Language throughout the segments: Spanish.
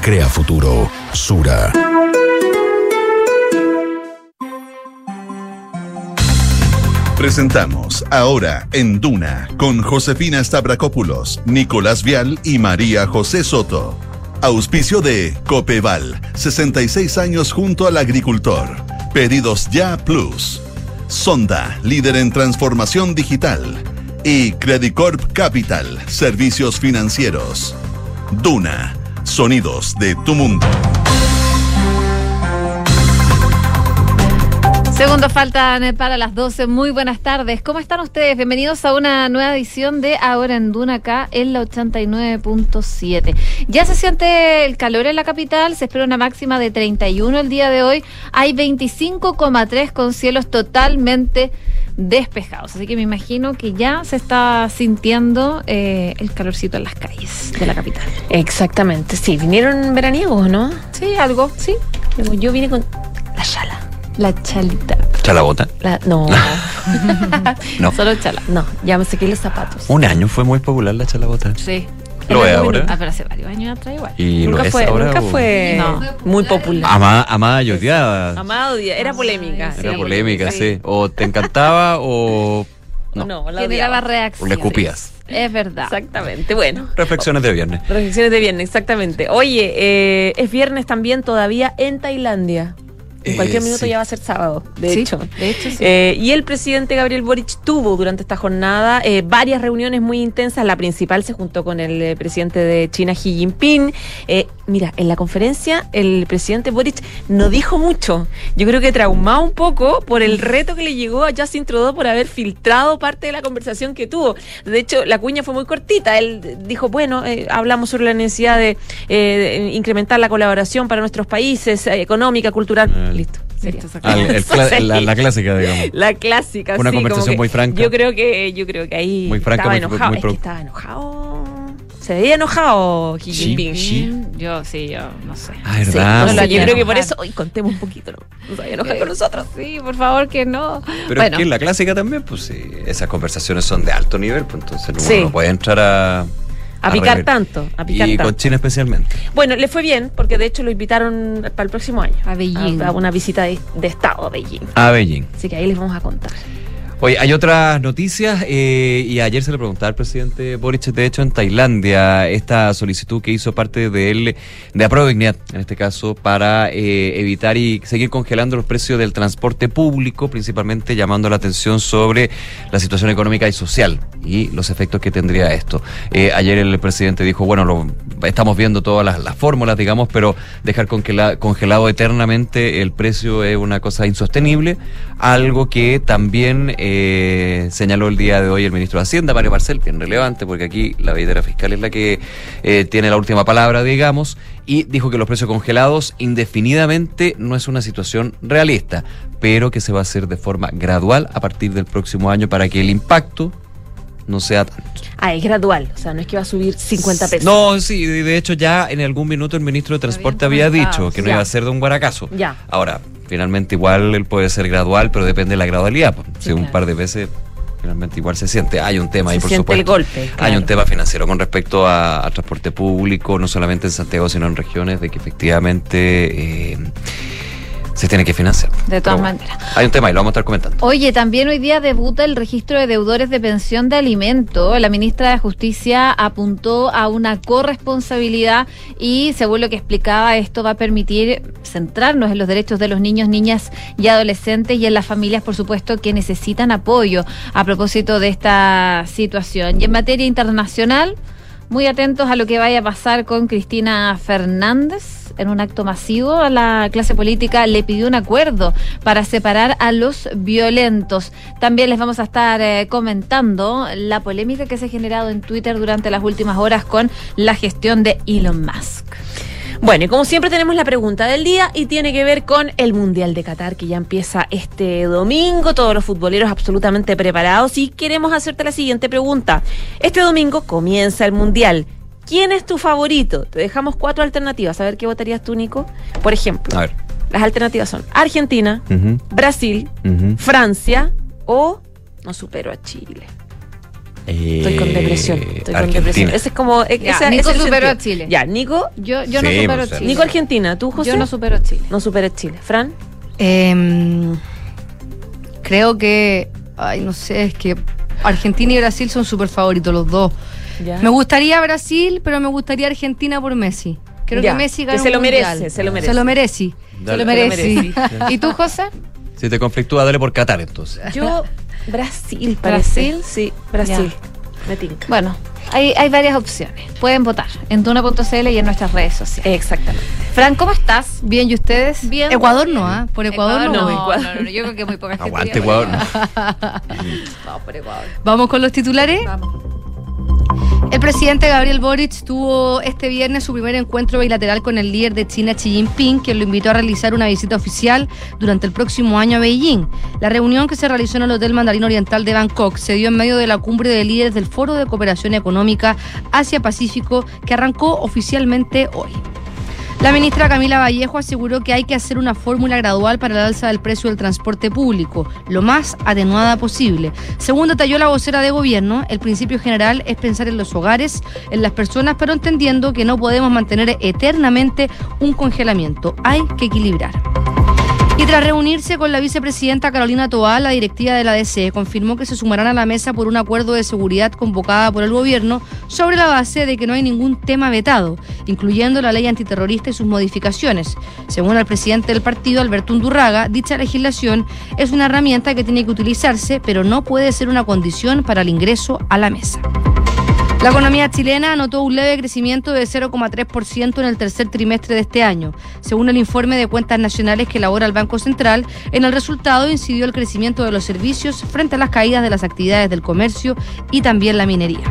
Crea futuro. Sura. Presentamos ahora en Duna con Josefina Stavrakopoulos, Nicolás Vial y María José Soto. Auspicio de Copeval, 66 años junto al agricultor. Pedidos ya Plus. Sonda, líder en transformación digital. Y Credicorp Capital, servicios financieros. Duna, sonidos de tu mundo. Segundos faltan para las 12. Muy buenas tardes. ¿Cómo están ustedes? Bienvenidos a una nueva edición de Ahora en Duna acá en la 89.7. Ya se siente el calor en la capital, se espera una máxima de 31 el día de hoy. Hay 25,3 con cielos totalmente despejados. Así que me imagino que ya se está sintiendo eh, el calorcito en las calles de la capital. Exactamente, sí. ¿Vinieron veraniegos, no? Sí, algo, sí. Yo vine con la chala. La chalita. ¿Chalabota? La, no. No. Solo chala. no, ya me saqué los zapatos. Un año fue muy popular la chalabota. Sí. ¿Lo es ahora? Ah, pero hace varios años atrás igual. ¿Y lo nunca es fue, ahora? nunca o- fue No. muy popular. Amada, amada y odiada. Amado, día- era polémica. Era polémica, sí. O te encantaba o No, no. la odiaba. o reacciones. le escupías. Es verdad. Exactamente, bueno. Reflexiones de viernes. Reflexiones de viernes, exactamente. Oye, eh, es viernes también todavía en Tailandia. En Eh, cualquier minuto sí. ya va a ser sábado, de Sí, hecho. de hecho, sí. Eh, y el presidente Gabriel Boric tuvo durante esta jornada eh, varias reuniones muy intensas. La principal se juntó con el eh, presidente de China, Xi Jinping. Eh, mira, en la conferencia el presidente Boric no dijo mucho. Yo creo que traumado un poco por el reto que le llegó a Justin Trudeau por haber filtrado parte de la conversación que tuvo. De hecho, la cuña fue muy cortita. Él dijo, bueno, eh, hablamos sobre la necesidad de, eh, de incrementar la colaboración para nuestros países, eh, económica, cultural. Listo. sería. Listo, el- la, la clásica, digamos. La clásica, Una sí, conversación muy franca. Yo creo que, yo creo que ahí Muy franca, estaba muy- enojado. muy es que pro- estaba enojado. Se veía enojado Xi Sí, Jinping. sí. Yo sí, yo no sé. Ah, Sí, verdad. no, no, sí. yo creo que por eso, hoy contemos un poquito, ¿no? No se vaya a enojar con nosotros. Sí, por favor, que no. Pero bueno, es que la clásica también, pues sí, esas conversaciones son de alto nivel, pues entonces uno no puede entrar a... A picar tanto, a picar Y tanto. con China especialmente. Bueno, le fue bien, porque de hecho lo invitaron para el próximo año. A Beijing. A, una visita de, de Estado a Beijing. A Beijing. Así que ahí les vamos a contar. Oye, hay otras noticias eh, y ayer se le preguntaba al presidente Boric, de hecho, en Tailandia, esta solicitud que hizo parte de él, de Apruebo en este caso, para eh, evitar y seguir congelando los precios del transporte público, principalmente llamando la atención sobre la situación económica y social y los efectos que tendría esto. Eh, ayer el presidente dijo, bueno, lo, estamos viendo todas las, las fórmulas, digamos, pero dejar congela- congelado eternamente el precio es una cosa insostenible, algo que también eh, señaló el día de hoy el ministro de Hacienda, Mario Marcel, bien relevante, porque aquí la veidera fiscal es la que eh, tiene la última palabra, digamos, y dijo que los precios congelados indefinidamente no es una situación realista, pero que se va a hacer de forma gradual a partir del próximo año para que el impacto no sea tanto. Ah, es gradual, o sea, no es que va a subir 50 pesos. No, sí, de hecho ya en algún minuto el ministro de Transporte había dicho que no ya. iba a ser de un guaracazo. Ya. Ahora, finalmente igual él puede ser gradual, pero depende de la gradualidad. pues. Sí, si un par de veces finalmente igual se siente. Hay un tema ahí, por siente el supuesto. golpe, Hay un tema financiero con respecto a, a transporte público, no solamente en Santiago, sino en regiones, de que efectivamente eh, se tiene que financiar. De todas bueno, maneras. Hay un tema y lo vamos a estar comentando. Oye, también hoy día debuta el registro de deudores de pensión de alimento. La ministra de Justicia apuntó a una corresponsabilidad y, según lo que explicaba, esto va a permitir centrarnos en los derechos de los niños, niñas y adolescentes y en las familias, por supuesto, que necesitan apoyo a propósito de esta situación. Y en materia internacional, muy atentos a lo que vaya a pasar con Cristina Fernández. En un acto masivo, a la clase política le pidió un acuerdo para separar a los violentos. También les vamos a estar eh, comentando la polémica que se ha generado en Twitter durante las últimas horas con la gestión de Elon Musk. Bueno, y como siempre tenemos la pregunta del día y tiene que ver con el Mundial de Qatar que ya empieza este domingo, todos los futboleros absolutamente preparados y queremos hacerte la siguiente pregunta. Este domingo comienza el Mundial. ¿Quién es tu favorito? Te dejamos cuatro alternativas. A ver qué votarías tú, Nico. Por ejemplo, A ver. las alternativas son Argentina, Brasil. Francia o no supero a Chile. Estoy con Eh, depresión. Estoy con depresión. Ese es como. e- Ya, esa- Nico superó a. Chile. Ya, Nico. Yo, yo no supero pues, Chile. Nico Argentina. ¿Tú, José? Yo no supero Chile. No superes Chile. Fran. Em, creo que, ay, no sé, es que Argentina y Brasil son súper favoritos los dos. Ya. Me gustaría Brasil, pero me gustaría Argentina por Messi. Creo Ya, que Messi que gana se un lo mundial. merece, se lo merece. Se lo merece. Se lo merece. merece. ¿Y tú, José? Si te conflictúa, dale por Qatar entonces. Yo. Brasil, parece. ¿Brasil? Sí, Brasil. Me tinca. Bueno, hay, hay varias opciones. Pueden votar en tuna.cl y en nuestras redes sociales. Exactamente. Fran, ¿cómo estás? Bien, ¿y ustedes? Bien. Ecuador no, ¿ah? Por Ecuador, no. no, voy. no, no, no, yo creo que muy poca gente. Aguante, Ecuador. Vamos por Ecuador. Vamos con los titulares. Vamos. El presidente Gabriel Boric tuvo este viernes su primer encuentro bilateral con el líder de China Xi Jinping, quien lo invitó a realizar una visita oficial durante el próximo año a Beijing. La reunión que se realizó en el Hotel Mandarín Oriental de Bangkok se dio en medio de la cumbre de líderes del Foro de Cooperación Económica Asia-Pacífico que arrancó oficialmente hoy. La ministra Camila Vallejo aseguró que hay que hacer una fórmula gradual para el alza del precio del transporte público, lo más atenuada posible. Según detalló la vocera de gobierno, el principio general es pensar en los hogares, en las personas, pero entendiendo que no podemos mantener eternamente un congelamiento. Hay que equilibrar. Y tras reunirse con la vicepresidenta Carolina Toá, la directiva de la DCE confirmó que se sumarán a la mesa por un acuerdo de seguridad convocada por el gobierno sobre la base de que no hay ningún tema vetado, incluyendo la ley antiterrorista y sus modificaciones. Según el presidente del partido, Alberto Undurraga, dicha legislación es una herramienta que tiene que utilizarse, pero no puede ser una condición para el ingreso a la mesa. La economía chilena anotó un leve crecimiento de 0,3% en el tercer trimestre de este año. Según el informe de cuentas nacionales que elabora el Banco Central, en el resultado incidió el crecimiento de los servicios frente a las caídas de las actividades del comercio y también la minería.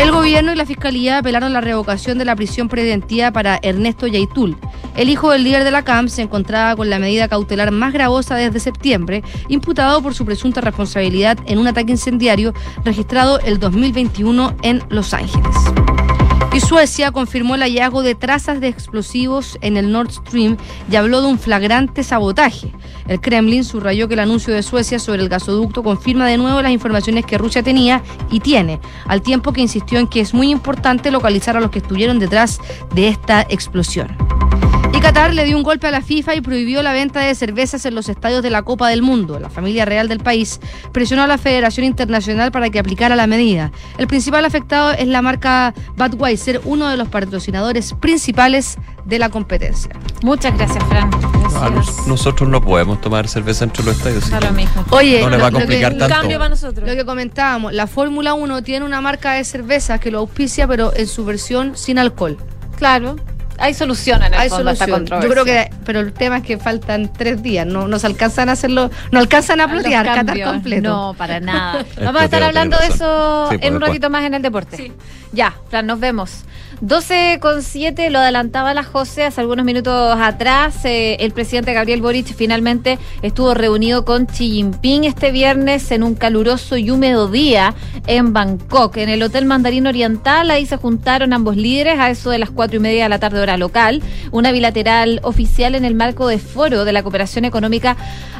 El gobierno y la fiscalía apelaron la revocación de la prisión preventiva para Ernesto Yaitul. El hijo del líder de la CAM se encontraba con la medida cautelar más gravosa desde septiembre, imputado por su presunta responsabilidad en un ataque incendiario registrado el 2021 en Los Ángeles. Y Suecia confirmó el hallazgo de trazas de explosivos en el Nord Stream y habló de un flagrante sabotaje. El Kremlin subrayó que el anuncio de Suecia sobre el gasoducto confirma de nuevo las informaciones que Rusia tenía y tiene, al tiempo que insistió en que es muy importante localizar a los que estuvieron detrás de esta explosión. Y Qatar le dio un golpe a la FIFA y prohibió la venta de cervezas en los estadios de la Copa del Mundo. La familia real del país presionó a la Federación Internacional para que aplicara la medida. El principal afectado es la marca Budweiser, uno de los patrocinadores principales de la competencia. Muchas gracias, Fran. Nos- nosotros no podemos tomar cerveza entre los estadios. lo mismo. Oye, No le va a lo- lo que- complicar tanto. cambio para nosotros. Lo que comentábamos, la Fórmula 1 tiene una marca de cervezas que lo auspicia, pero en su versión sin alcohol. Claro. Hay solución en el Hay fondo a esta solución. Yo creo que, pero el tema es que faltan tres días, no, no se alcanzan a hacerlo, no alcanzan a los platear, Qatar completo. No, para nada. Vamos a estar hablando de eso. Sí, en un ratito más en el deporte. Ya, Fran, nos vemos. 12 con 7, lo adelantaba la José hace algunos minutos atrás. eh, el presidente Gabriel Boric finalmente estuvo reunido con Xi Jinping este viernes en un caluroso y húmedo día en Bangkok, en el Hotel Mandarín Oriental. Ahí se juntaron ambos líderes a eso de las cuatro y media de la tarde hora local. Una bilateral oficial en el marco de foro de la cooperación económica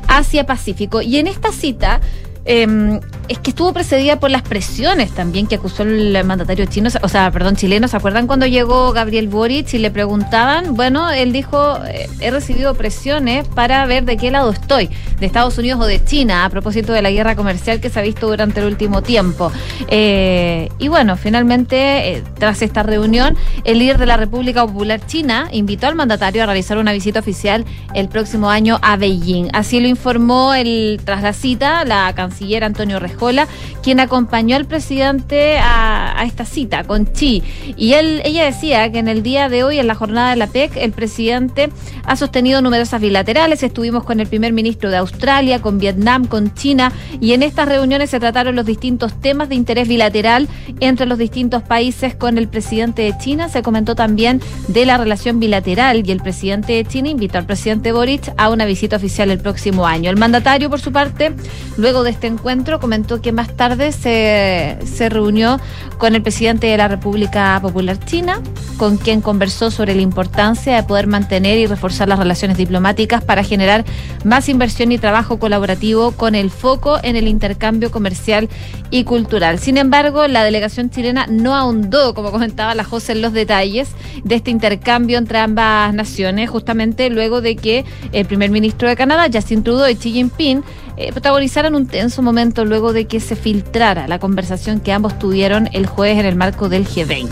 Asia-Pacífico. Y en esta cita... eh, es que estuvo precedida por las presiones también que acusó el mandatario chino, o sea, perdón, chileno. ¿Se acuerdan cuando llegó Gabriel Boric y le preguntaban? Bueno, él dijo, eh, he recibido presiones para ver de qué lado estoy, de Estados Unidos o de China, a propósito de la guerra comercial que se ha visto durante el último tiempo. Eh, y bueno, finalmente, eh, tras esta reunión, el líder de la República Popular China invitó al mandatario a realizar una visita oficial el próximo año a Beijing. Así lo informó el, tras la cita la canciller Antonio Rejola, quien acompañó al presidente a, a esta cita con Xi. Y él, ella decía que en el día de hoy, en la jornada de la PEC, el presidente ha sostenido numerosas bilaterales. Estuvimos con el primer ministro de Australia, con Vietnam, con China, y en estas reuniones se trataron los distintos temas de interés bilateral entre los distintos países. Con el presidente de China se comentó también de la relación bilateral y el presidente de China invitó al presidente Boric a una visita oficial el próximo año. El mandatario, por su parte, luego de este encuentro, comentó que más tarde se, se reunió con el presidente de la República Popular China, con quien conversó sobre la importancia de poder mantener y reforzar las relaciones diplomáticas para generar más inversión y trabajo colaborativo con el foco en el intercambio comercial y cultural. Sin embargo, la delegación chilena no ahondó, como comentaba la José, en los detalles de este intercambio entre ambas naciones, justamente luego de que el primer ministro de Canadá, Justin Trudeau y Xi Jinping, eh, protagonizaron un tenso momento luego de que se filtrara la conversación que ambos tuvieron el jueves en el marco del G20.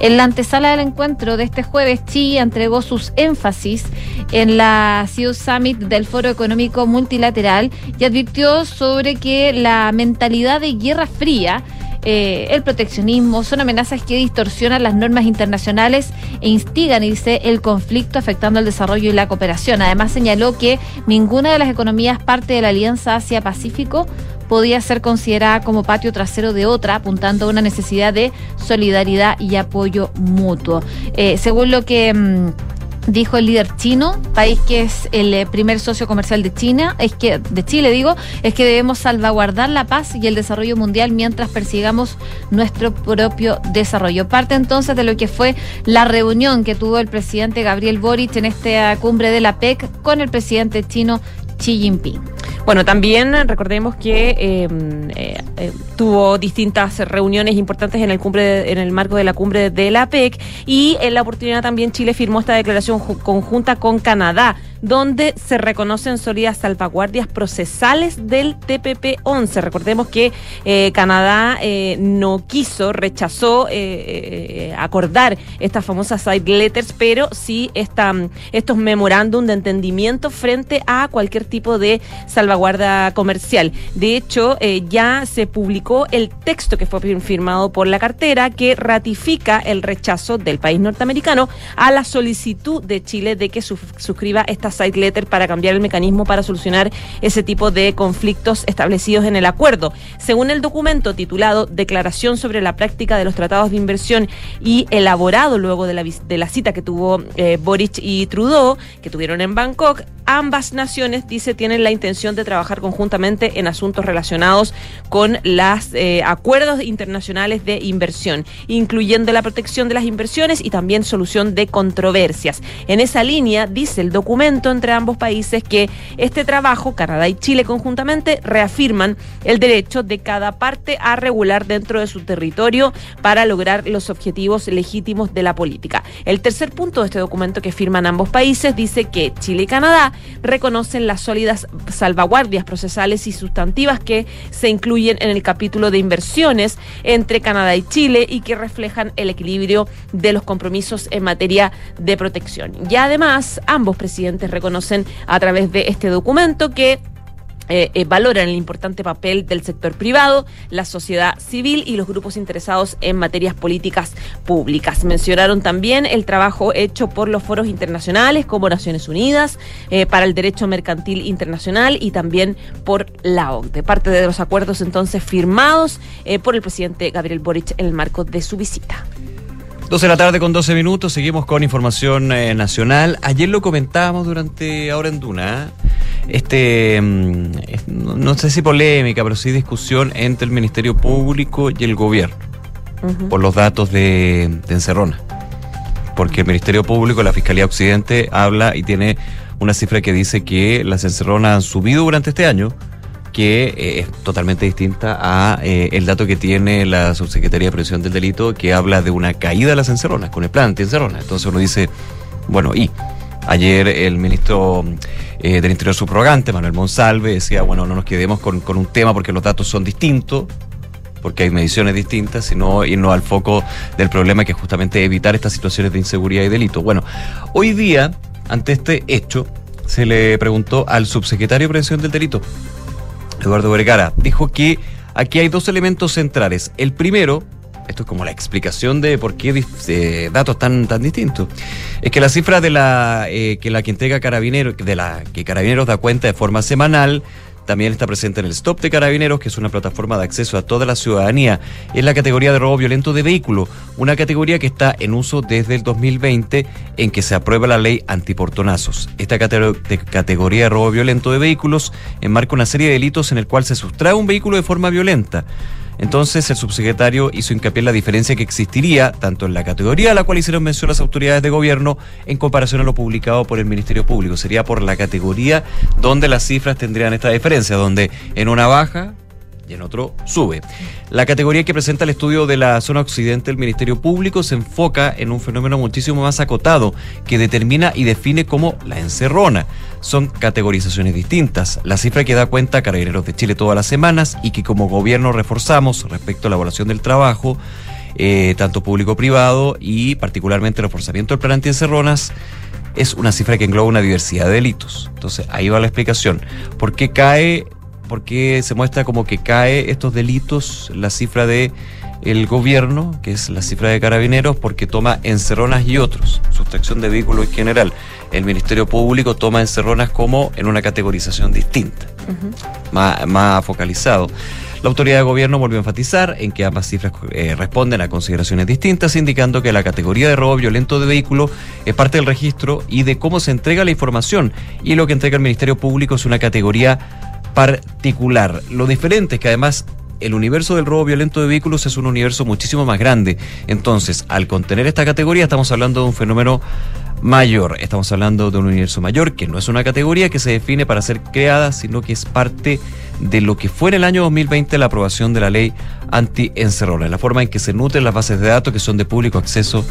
En la antesala del encuentro de este jueves, Xi entregó sus énfasis en la CIO Summit del Foro Económico Multilateral y advirtió sobre que la mentalidad de guerra fría eh, el proteccionismo, son amenazas que distorsionan las normas internacionales e instigan, dice, el conflicto afectando el desarrollo y la cooperación. Además señaló que ninguna de las economías parte de la Alianza Asia-Pacífico podía ser considerada como patio trasero de otra, apuntando a una necesidad de solidaridad y apoyo mutuo. Eh, según lo que... Mm, dijo el líder chino, país que es el eh, primer socio comercial de China, es que de Chile digo, es que debemos salvaguardar la paz y el desarrollo mundial mientras persigamos nuestro propio desarrollo. Parte entonces de lo que fue la reunión que tuvo el presidente Gabriel Boric en esta cumbre de la PEC con el presidente chino Xi Jinping. Bueno, también recordemos que em, eh, eh, tuvo distintas reuniones importantes en el cumbre en el marco de la cumbre de la PEC y en la oportunidad también Chile firmó esta declaración conjunta con Canadá donde se reconocen sólidas salvaguardias procesales del TPP-11. Recordemos que eh, Canadá eh, no quiso, rechazó eh, acordar estas famosas side letters, pero sí esta, estos memorándum de entendimiento frente a cualquier tipo de salvaguarda comercial. De hecho, ya se publicó el texto que fue firmado por la cartera que ratifica el rechazo del país norteamericano a la solicitud de Chile de que suscriba esta side letter para cambiar el mecanismo para solucionar ese tipo de conflictos establecidos en el acuerdo. Según el documento titulado Declaración sobre la práctica de los tratados de inversión y elaborado luego de la, de la cita que tuvo eh, Boric y Trudeau, que tuvieron en Bangkok, ambas naciones, dice, tienen la intención de trabajar conjuntamente en asuntos relacionados con los eh, acuerdos internacionales de inversión, incluyendo la protección de las inversiones y también solución de controversias. En esa línea, dice el documento entre ambos países que este trabajo, Canadá y Chile conjuntamente, reafirman el derecho de cada parte a regular dentro de su territorio para lograr los objetivos legítimos de la política. El tercer punto de este documento que firman ambos países dice que Chile y Canadá reconocen las sólidas salvaguardias procesales y sustantivas que se incluyen en el capítulo de inversiones entre Canadá y Chile y que reflejan el equilibrio de los compromisos en materia de protección. Y además, ambos presidentes reconocen a través de este documento que eh, eh, valoran el importante papel del sector privado, la sociedad civil y los grupos interesados en materias políticas públicas. Mencionaron también el trabajo hecho por los foros internacionales como Naciones Unidas, eh, para el derecho mercantil internacional y también por la OCDE. Parte de los acuerdos entonces firmados por el presidente Gabriel Boric en el marco de su visita. 12 de la tarde con 12 minutos, seguimos con información nacional. Ayer lo comentábamos durante Ahora en Duna este, mm, no sé si polémica, pero sí discusión entre el Ministerio Público y el gobierno por los datos de, Encerrona. Porque el Ministerio Público, la Fiscalía Occidente, habla y tiene una cifra que dice que las encerronas han subido durante este año, que eh, es totalmente distinta a eh, el dato que tiene la Subsecretaría de Prevención del Delito, que habla de una caída de las encerronas, con el plan anti-encerronas. Entonces uno dice, bueno, ¿y? Ayer el ministro eh, del Interior subrogante, Manuel Monsalve, decía, bueno, no nos quedemos con, un tema porque los datos son distintos, porque hay mediciones distintas, sino irnos al foco del problema que es justamente evitar estas situaciones de inseguridad y delito. Bueno, hoy día, ante este hecho, se le preguntó al subsecretario de Prevención del Delito, Eduardo Vergara, dijo que aquí hay dos elementos centrales. El primero, esto es como la explicación de por qué eh, datos tan, tan distintos. Es que la cifra de la eh, que la que entrega Carabineros, de la que Carabineros da cuenta de forma semanal, También está presente en el Stop de Carabineros, que es una plataforma de acceso a toda la ciudadanía. Es la categoría de robo violento de vehículo, una categoría que está en uso desde el 2020 en que se aprueba la ley antiportonazos. Esta categoría de robo violento de vehículos enmarca una serie de delitos en el cual se sustrae un vehículo de forma violenta. Entonces el subsecretario hizo hincapié en la diferencia que existiría tanto en la categoría a la cual hicieron mención las autoridades de gobierno en comparación a lo publicado por el Ministerio Público. Sería por la categoría donde las cifras tendrían esta diferencia, donde en una baja y en otro sube. La categoría que presenta el estudio de la zona occidente del Ministerio Público se enfoca en un fenómeno muchísimo más acotado que determina y define como la encerrona. Son categorizaciones distintas. La cifra que da cuenta Carabineros de Chile todas las semanas y que como gobierno reforzamos respecto a la evaluación del trabajo, eh, tanto público-privado y particularmente el reforzamiento del plan anti-encerronas, es una cifra que engloba una diversidad de delitos. Entonces, ahí va la explicación. ¿Por qué cae, por qué se muestra como que cae estos delitos la cifra de el gobierno, que es la cifra de carabineros, porque toma encerronas y otros, sustracción de vehículos en general. El Ministerio Público toma encerronas como en una categorización distinta, más, más focalizado. La autoridad de gobierno volvió a enfatizar en que ambas cifras eh, responden a consideraciones distintas, indicando que la categoría de robo violento de vehículo es parte del registro y de cómo se entrega la información. Y lo que entrega el Ministerio Público es una categoría particular. Lo diferente es que además el universo del robo violento de vehículos es un universo muchísimo más grande. Entonces, al contener esta categoría, estamos hablando de un fenómeno mayor. Estamos hablando de un universo mayor, que no es una categoría que se define para ser creada, sino que es parte de lo que fue en el año 2020 la aprobación de la ley anti-encerrona, la forma en que se nutren las bases de datos que son de público acceso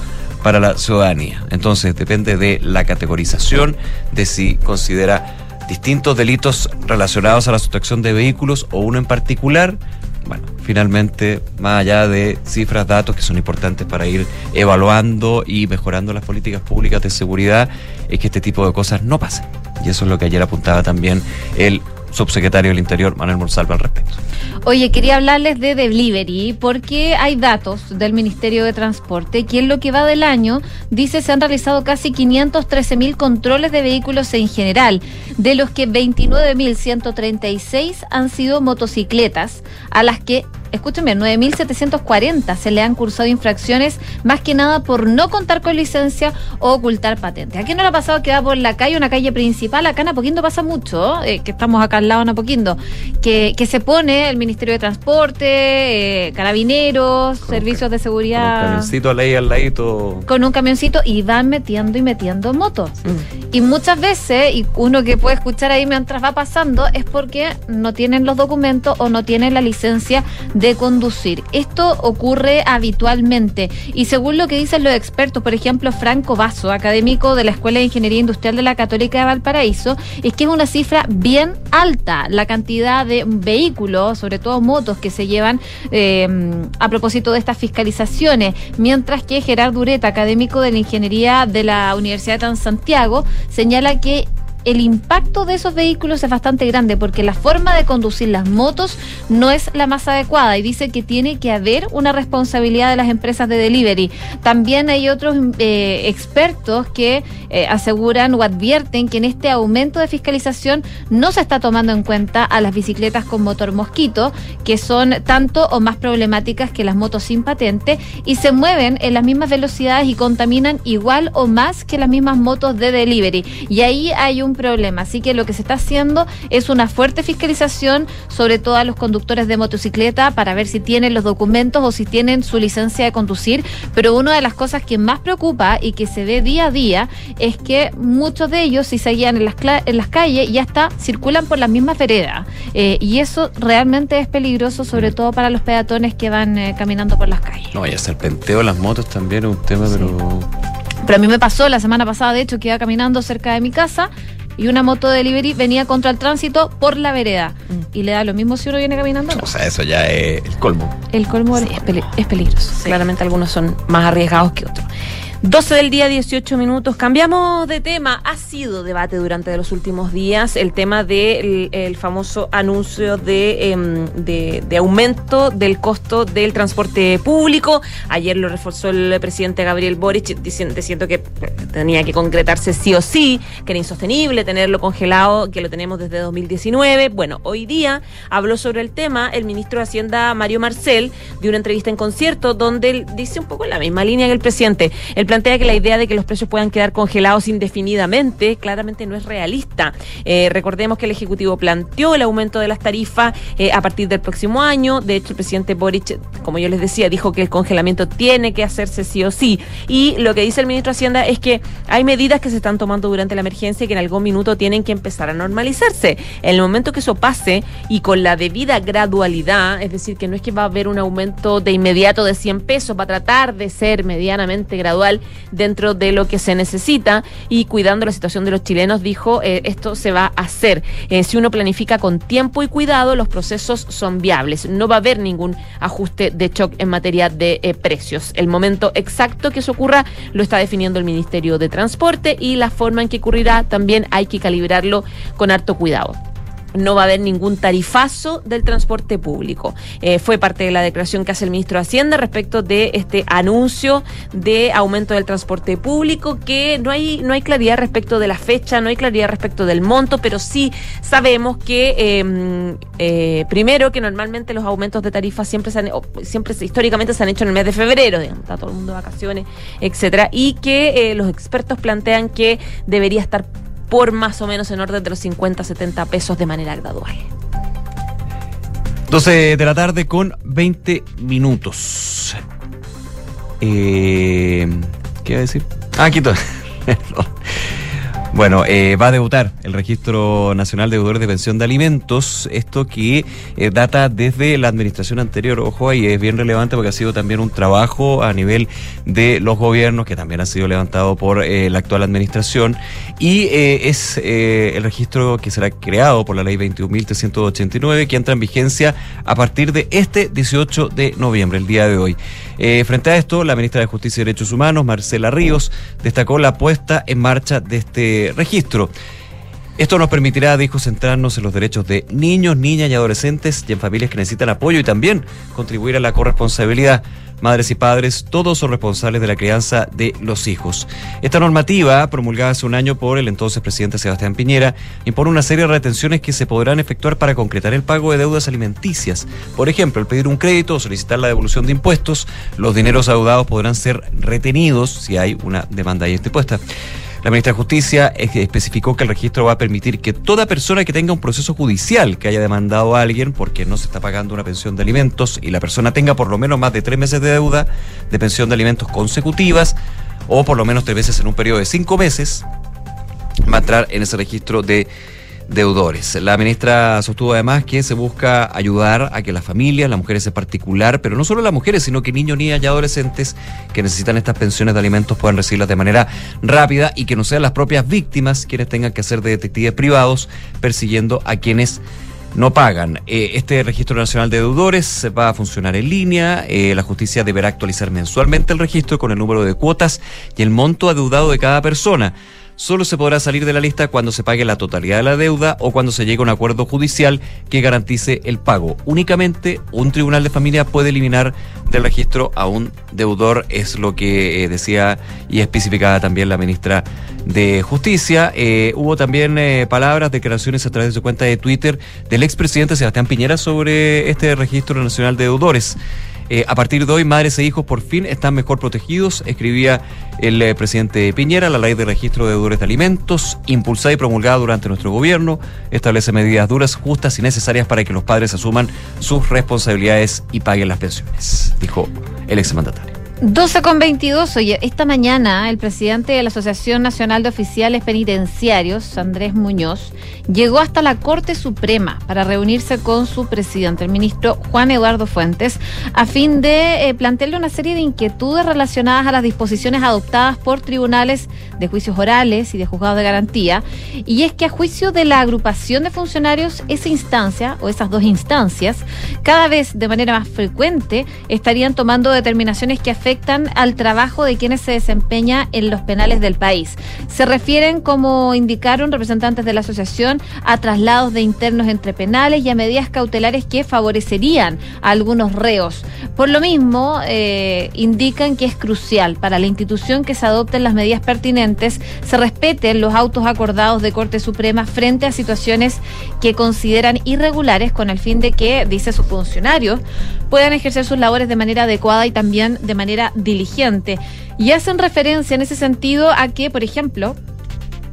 para la ciudadanía. Entonces, depende de la categorización, de si considera distintos delitos relacionados a la sustracción de vehículos o uno en particular. Bueno, finalmente, más allá de cifras, datos que son importantes para ir evaluando y mejorando las políticas públicas de seguridad, es que este tipo de cosas no pasen. Y eso es lo que ayer apuntaba también el subsecretario del Interior, Manuel Monsalva, al respecto. Oye, quería hablarles de delivery porque hay datos del Ministerio de Transporte que en lo que va del año dice se han realizado casi 513 mil controles de vehículos en general, de los que 29.136 han sido motocicletas, a las que escuchen bien, 9.740 se le han cursado infracciones, más que nada por no contar con licencia o ocultar patente. ¿A quién no le ha pasado que va por la calle, una calle principal? Acá en Apoquindo pasa mucho, eh, que estamos acá al lado en Apoquindo, que, que se pone el Ministerio de Transporte, eh, carabineros, Con un servicios de Con un seguridad. camioncito al ahí al ladito. Con un camioncito y van metiendo y metiendo motos. Y muchas veces, y uno que puede escuchar ahí mientras va pasando, es porque no tienen los documentos o no tienen la licencia de conducir. Esto ocurre habitualmente. Y según lo que dicen los expertos, por ejemplo, Franco Vaso, académico de la Escuela de Ingeniería Industrial de la Católica de Valparaíso, es que es una cifra bien alta la cantidad de vehículos, sobre todo motos, que se llevan eh, a propósito de estas fiscalizaciones. Mientras que Gerardo Ureta, académico de la Ingeniería de la Universidad de Transantiago, señala que el impacto de esos vehículos es bastante grande porque la forma de conducir las motos no es la más adecuada y dice que tiene que haber una responsabilidad de las empresas de delivery. También hay otros eh, expertos que eh, aseguran o advierten que en este aumento de fiscalización no se está tomando en cuenta a las bicicletas con motor mosquito, que son tanto o más problemáticas que las motos sin patente y se mueven en las mismas velocidades y contaminan igual o más que las mismas motos de delivery. Y ahí hay un problema. Así que lo que se está haciendo es una fuerte fiscalización, sobre todo a los conductores de motocicleta, para ver si tienen los documentos o si tienen su licencia de conducir. Pero una de las cosas que más preocupa y que se ve día a día es que muchos de ellos, si seguían en las, en las calles, ya está, circulan por las mismas veredas. Eh, y eso realmente es peligroso, sobre todo para los peatones que van eh, caminando por las calles. No, y el serpenteo de las motos también es un tema, pero. Pero a mí me pasó la semana pasada, de hecho, que iba caminando cerca de mi casa y una moto de delivery venía contra el tránsito por la vereda. Y le da lo mismo si uno viene caminando. o no. O sea, eso ya es el colmo. El colmo Sí, es, es, peli- es peligroso. Claramente algunos son más arriesgados que otros. 12 del día, 18 minutos. Cambiamos de tema. Ha sido debate durante los últimos días el tema del el famoso anuncio de, em, de, de aumento del costo del transporte público. Ayer lo reforzó el presidente Gabriel Boric diciendo, diciendo que tenía que concretarse sí o sí, que era insostenible tenerlo congelado, que lo tenemos desde 2019. Bueno, hoy día habló sobre el tema el ministro de Hacienda Mario Marcel de una entrevista en concierto donde él dice un poco la misma línea que el presidente. Plantea que la idea de que los precios puedan quedar congelados indefinidamente claramente no es realista. Eh, recordemos que el Ejecutivo planteó el aumento de las tarifas eh, a partir del próximo año. De hecho, el presidente Boric, como yo les decía, dijo que el congelamiento tiene que hacerse sí o sí. Y lo que dice el ministro de Hacienda es que hay medidas que se están tomando durante la emergencia y que en algún minuto tienen que empezar a normalizarse. En el momento que eso pase y con la debida gradualidad, es decir, que no es que va a haber un aumento de inmediato de 100 pesos, va a tratar de ser medianamente gradual dentro de lo que se necesita y cuidando la situación de los chilenos, dijo, eh, esto se va a hacer. Eh, si uno planifica con tiempo y cuidado, los procesos son viables. No va a haber ningún ajuste de shock en materia de eh, precios. El momento exacto que eso ocurra lo está definiendo el Ministerio de Transporte y la forma en que ocurrirá también hay que calibrarlo con harto cuidado no va a haber ningún tarifazo del transporte público. Eh, fue parte de la declaración que hace el ministro de Hacienda respecto de este anuncio de aumento del transporte público, que no hay, no hay claridad respecto de la fecha, no hay claridad respecto del monto, pero sí sabemos que, em, eh, primero, que normalmente los aumentos de tarifas siempre se han, siempre históricamente se han hecho en el mes de febrero, digamos, está todo el mundo de vacaciones, etcétera, y que eh, los expertos plantean que debería estar por más o menos en orden de los 50, 70 pesos de manera gradual. 12 de la tarde con 20 minutos. Eh, ¿Qué iba a decir? Ah, está. Bueno, eh, va a debutar el Registro Nacional de Deudores de Pensión de Alimentos, esto que eh, data desde la administración anterior, ojo, y es bien relevante porque ha sido también un trabajo a nivel de los gobiernos, que también ha sido levantado por eh, la actual administración, y es el registro que será creado por la ley 21.389, que entra en vigencia a partir de este 18 de noviembre, el día de hoy. Frente a esto, la ministra de Justicia y Derechos Humanos, Marcela Ríos, destacó la puesta en marcha de este registro. Esto nos permitirá, dijo, centrarnos en los derechos de niños, niñas y adolescentes y en familias que necesitan apoyo y también contribuir a la corresponsabilidad. Madres y padres, todos son responsables de la crianza de los hijos. Esta normativa, promulgada hace un año por el entonces presidente Sebastián Piñera, impone una serie de retenciones que se podrán efectuar para concretar el pago de deudas alimenticias. Por ejemplo, el pedir un crédito o solicitar la devolución de impuestos, los dineros adeudados podrán ser retenidos si hay una demanda ahí interpuesta. La ministra de Justicia especificó que el registro va a permitir que toda persona que tenga un proceso judicial que haya demandado a alguien porque no se está pagando una pensión de alimentos y la persona tenga por lo menos más de tres meses de deuda de pensión de alimentos consecutivas o por lo menos tres veces en un periodo de cinco meses, va a entrar en ese registro de deudores. La ministra sostuvo además que se busca ayudar a que las familias, las mujeres en particular, pero no solo las mujeres, sino que niños, niñas y adolescentes que necesitan estas pensiones de alimentos puedan recibirlas de manera rápida y que no sean las propias víctimas quienes tengan que hacer de detectives privados persiguiendo a quienes no pagan. Eh, este registro nacional de deudores va a funcionar en línea. Eh, la justicia deberá actualizar mensualmente el registro con el número de cuotas y el monto adeudado de cada persona solo se podrá salir de la lista cuando se pague la totalidad de la deuda o cuando se llegue a un acuerdo judicial que garantice el pago. Únicamente un tribunal de familia puede eliminar del registro a un deudor, es lo que eh, decía y especificaba también la ministra de Justicia. Eh, hubo también eh, palabras, declaraciones a través de su cuenta de Twitter del expresidente Sebastián Piñera sobre este registro nacional de deudores. Eh, a partir de hoy, madres e hijos por fin están mejor protegidos, escribía el eh, presidente Piñera. La ley de registro de deudores de alimentos, impulsada y promulgada durante nuestro gobierno, establece medidas duras, justas y necesarias para que los padres asuman sus responsabilidades y paguen las pensiones, dijo el exmandatario. 12 con 22. Oye, esta mañana el presidente de la Asociación Nacional de Oficiales Penitenciarios, Andrés Muñoz, llegó hasta la Corte Suprema para reunirse con su presidente, el ministro Juan Eduardo Fuentes, a fin de eh, plantearle una serie de inquietudes relacionadas a las disposiciones adoptadas por tribunales de juicios orales y de juzgados de garantía. Y es que a juicio de la agrupación de funcionarios, esa instancia o esas dos instancias, cada vez de manera más frecuente estarían tomando determinaciones que afectan afectan al trabajo de quienes se desempeña en los penales del país. Se refieren, como indicaron representantes de la asociación, a traslados de internos entre penales y a medidas cautelares que favorecerían a algunos reos. Por lo mismo, eh, indican que es crucial para la institución que se adopten las medidas pertinentes, se respeten los autos acordados de Corte Suprema frente a situaciones que consideran irregulares con el fin de que, dice sus funcionarios, puedan ejercer sus labores de manera adecuada y también de manera diligente. Y hacen referencia en ese sentido a que, por ejemplo,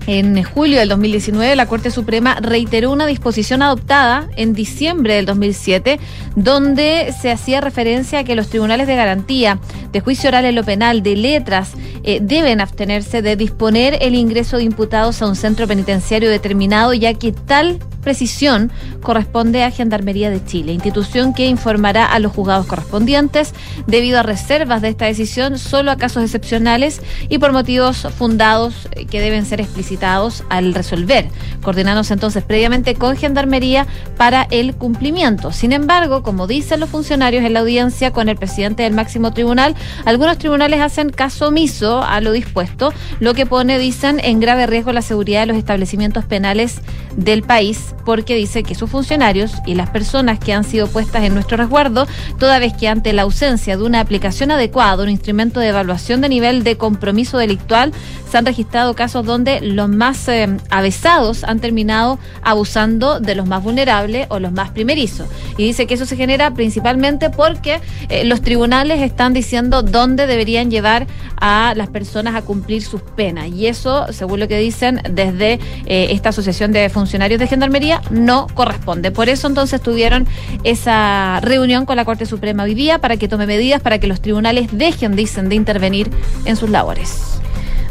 en julio del 2019, la Corte Suprema reiteró una disposición adoptada en diciembre del 2007, donde se hacía referencia a que los tribunales de garantía de juicio oral en lo penal de letras eh, deben abstenerse de disponer el ingreso de imputados a un centro penitenciario determinado, ya que tal precisión corresponde a Gendarmería de Chile, institución que informará a los juzgados correspondientes debido a reservas de esta decisión solo a casos excepcionales y por motivos fundados eh, que deben ser al resolver, coordinándose entonces previamente con Gendarmería para el cumplimiento. Sin embargo, como dicen los funcionarios en la audiencia con el presidente del máximo tribunal, algunos tribunales hacen caso omiso a lo dispuesto, lo que pone, dicen, en grave riesgo la seguridad de los establecimientos penales del país porque dice que sus funcionarios y las personas que han sido puestas en nuestro resguardo, toda vez que ante la ausencia de una aplicación adecuada, un instrumento de evaluación de nivel de compromiso delictual, se han registrado casos donde los más eh, avesados han terminado abusando de los más vulnerables o los más primerizos. Y dice que eso se genera principalmente porque eh, los tribunales están diciendo dónde deberían llevar a las personas a cumplir sus penas. Y eso, según lo que dicen desde eh, esta Asociación de Funcionarios de Gendarmería, no corresponde. Por eso entonces tuvieron esa reunión con la Corte Suprema hoy día para que tome medidas para que los tribunales dejen, dicen, de intervenir en sus labores.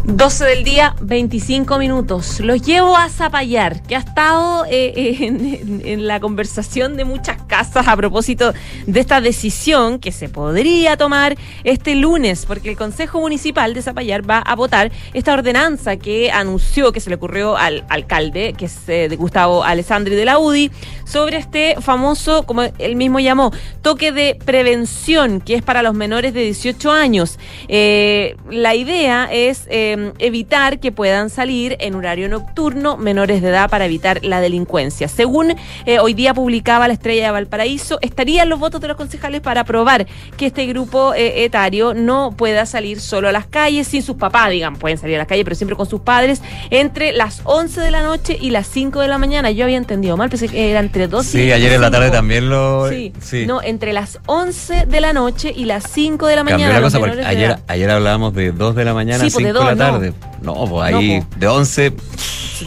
12 del día, 25 minutos. Los llevo a Zapallar, que ha estado eh, eh, en, la conversación de muchas casas a propósito de esta decisión que se podría tomar este lunes, porque el Consejo Municipal de Zapallar va a votar esta ordenanza que anunció, que se le ocurrió al alcalde, que es eh, de Gustavo Alessandri de la UDI, sobre este famoso, como él mismo llamó, toque de prevención, que es para los menores de 18 años. La idea es eh, evitar que puedan salir en horario nocturno menores de edad para evitar la delincuencia. Según eh, hoy día publicaba la Estrella de Valparaíso, estarían los votos de los concejales para aprobar que este grupo eh, etario no pueda salir solo a las calles sin sus papás, digan, pueden salir a las calles, pero siempre con sus padres, entre las 11 de la noche y las 5 de la mañana. Yo había entendido mal, pensé que era entre 2 y Sí, ayer en la tarde 5. también lo. Sí. no, entre las 11 de la noche y las 5 de la mañana. la cosa ayer, ayer hablábamos de 2 de la mañana Sí, a pues, de 5 de la. Tarde. No, pues ahí No, pues. de 11.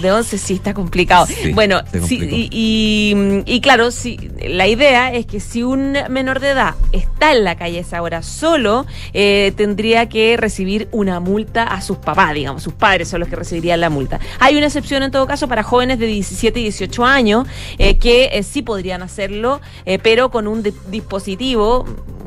De 11 sí está complicado. Sí, bueno, sí, y, y- y claro, sí, la idea es que si un menor de edad está en la calle a esa hora solo, eh, tendría que recibir una multa a sus papás, digamos, sus padres son los que recibirían la multa. Hay una excepción en todo caso para jóvenes de 17 y 18 años eh, que eh, sí podrían hacerlo, eh, pero con un di- dispositivo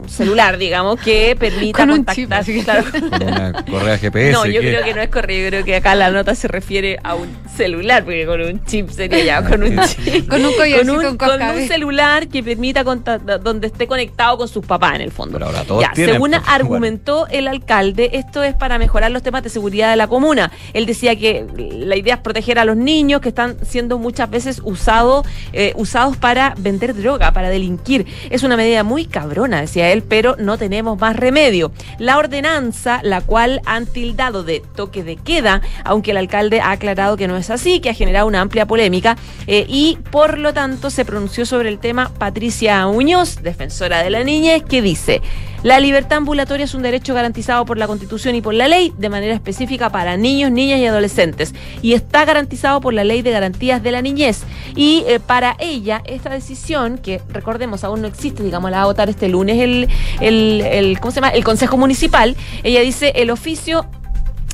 celular, digamos, que permita Con un contactar. chip, así que- claro, Con una correa GPS. no, yo ¿qué? creo que no es correcto. Yo creo que acá la nota se refiere a un celular, porque con un chip sería ya con un chip. Con un con un, con un celular que permita donde esté conectado con sus papás en el fondo. Pero ahora todos Ya, tienen, según pues, argumentó el alcalde, esto es para mejorar los temas de seguridad de la comuna. Él decía que la idea es proteger a los niños que están siendo muchas veces usados eh, usados para vender droga, para delinquir. Es una medida muy cabrona, decía él, pero no tenemos más remedio. La ordenanza, la cual han tildado de toque de queda, aunque el alcalde ha aclarado que no es así, que ha generado una amplia polémica eh, y por lo tanto se pronunció sobre el tema Patricia Muñoz, defensora de la niñez, que dice, la libertad ambulatoria es un derecho garantizado por la Constitución y por la ley de manera específica para niños, niñas y adolescentes y está garantizado por la ley de garantías de la niñez. Y eh, para ella, esta decisión, que recordemos aún no existe, digamos, la va a votar este lunes el, el, ¿cómo se llama? el Consejo Municipal, ella dice, el oficio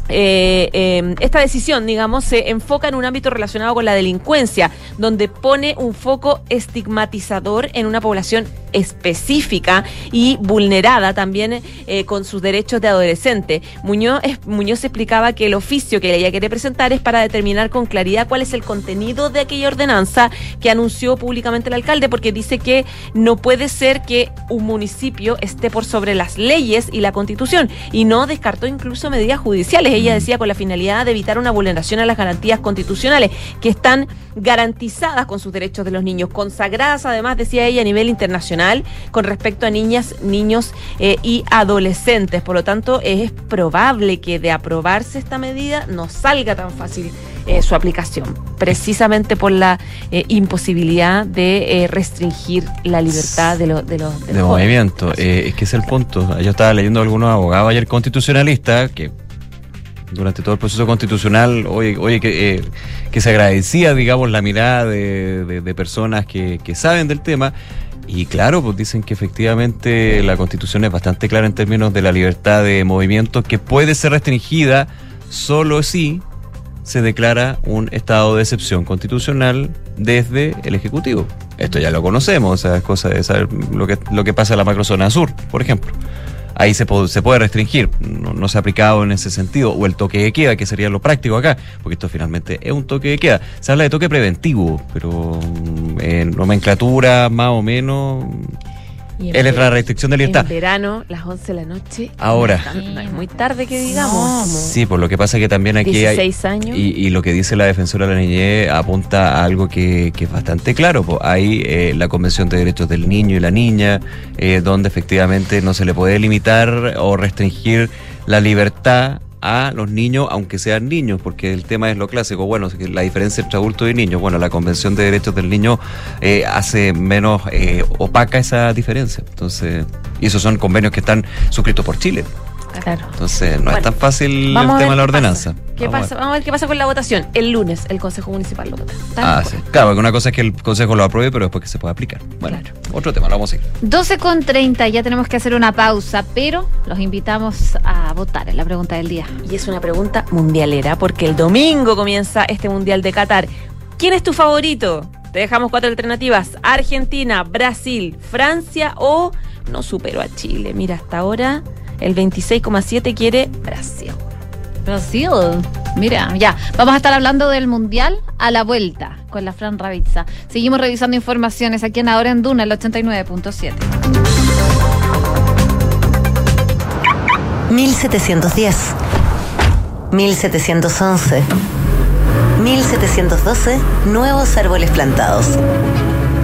eh, eh, esta decisión, digamos, se enfoca en un ámbito relacionado con la delincuencia, donde pone un foco estigmatizador en una población específica y vulnerada también eh, con sus derechos de adolescente. Muñoz, Muñoz explicaba que el oficio que ella quiere presentar es para determinar con claridad cuál es el contenido de aquella ordenanza que anunció públicamente el alcalde, porque dice que no puede ser que un municipio esté por sobre las leyes y la constitución, y no descartó incluso medidas judiciales ella decía, con la finalidad de evitar una vulneración a las garantías constitucionales que están garantizadas con sus derechos de los niños, consagradas además, decía ella, a nivel internacional con respecto a niñas, niños eh, y adolescentes. Por lo tanto, es probable que de aprobarse esta medida no salga tan fácil eh, su aplicación, precisamente por la eh, imposibilidad de restringir la libertad de, los de, los de, movimiento. es que es el punto. Yo estaba leyendo a algunos abogados ayer constitucionalistas que durante todo el proceso constitucional, oye, oye que, eh, se agradecía, digamos, la mirada de, personas que, que, saben del tema. Y claro, pues dicen que efectivamente la constitución es bastante clara en términos de la libertad de movimiento, que puede ser restringida solo si se declara un estado de excepción constitucional desde el Ejecutivo. Esto ya lo conocemos, o sea, es cosa de saber lo que, lo que pasa en la macrozona sur, por ejemplo ahí se, puede, restringir, no, se ha aplicado en ese sentido, o el toque de queda, que sería lo práctico acá, porque esto finalmente es un toque de queda. Se habla de toque preventivo, pero mm, en nomenclatura más o menos es la restricción de libertad. En verano, las 11 de la noche. Ahora. No, es muy tarde que digamos. Sí, por lo que pasa que también aquí 16 años. Y, lo que dice la defensora de la niñez apunta a algo que, es bastante claro. Pues hay eh, la Convención de Derechos del Niño y la Niña, eh, donde efectivamente no se le puede limitar o restringir la libertad a los niños, aunque sean niños, porque el tema es lo clásico. Bueno, la diferencia entre adultos y niños. Bueno, la Convención de Derechos del Niño eh, hace menos eh, opaca esa diferencia. Entonces, y esos son convenios que están suscritos por Chile. Claro. Entonces, no es tan fácil el tema de la ordenanza. ¿Qué vamos pasa? A vamos a ver qué pasa con la votación. El lunes el Consejo Municipal lo vota. Ah, sí. Claro, porque una cosa es que el Consejo lo apruebe, pero después que se pueda aplicar. Bueno, otro tema, lo vamos a ir. 12 con 30, ya tenemos que hacer una pausa, pero los invitamos a votar en la pregunta del día. Y es una pregunta mundialera, porque el domingo comienza este Mundial de Qatar. ¿Quién es tu favorito? Te dejamos cuatro alternativas. Argentina, Brasil, Francia o no supero a Chile. Mira, hasta ahora el 26,7 quiere Brasil. Brasil. Mira, ya. Vamos a estar hablando del Mundial a la vuelta con la Fran Ravizza. Seguimos revisando informaciones aquí en Ahora en Duna, el 89.7. 1710. 1711. 1712. Nuevos árboles plantados.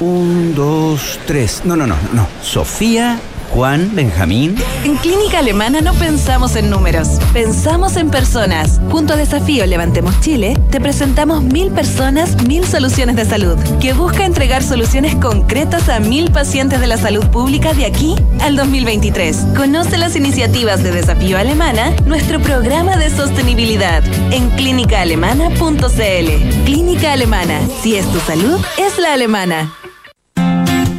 Un, dos, tres. No, no, no, no. Sofía Juan, Benjamín. En Clínica Alemana no pensamos en números, pensamos en personas. Junto a Desafío Levantemos Chile, te presentamos mil personas, mil soluciones de salud, que busca entregar soluciones concretas a mil pacientes de la salud pública de aquí al 2023. Conoce las iniciativas de Desafío Alemana, nuestro programa de sostenibilidad en clínicaalemana.cl. Clínica Alemana, si es tu salud, es la alemana.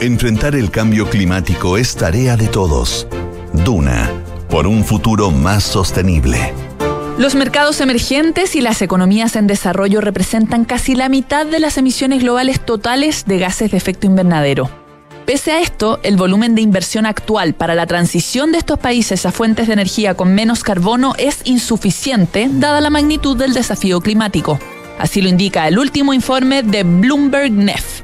Enfrentar el cambio climático es tarea de todos. Duna, por un futuro más sostenible. Los mercados emergentes y las economías en desarrollo representan casi la mitad de las emisiones globales totales de gases de efecto invernadero. Pese a esto, el volumen de inversión actual para la transición de estos países a fuentes de energía con menos carbono es insuficiente, dada la magnitud del desafío climático. Así lo indica el último informe de Bloomberg NEF.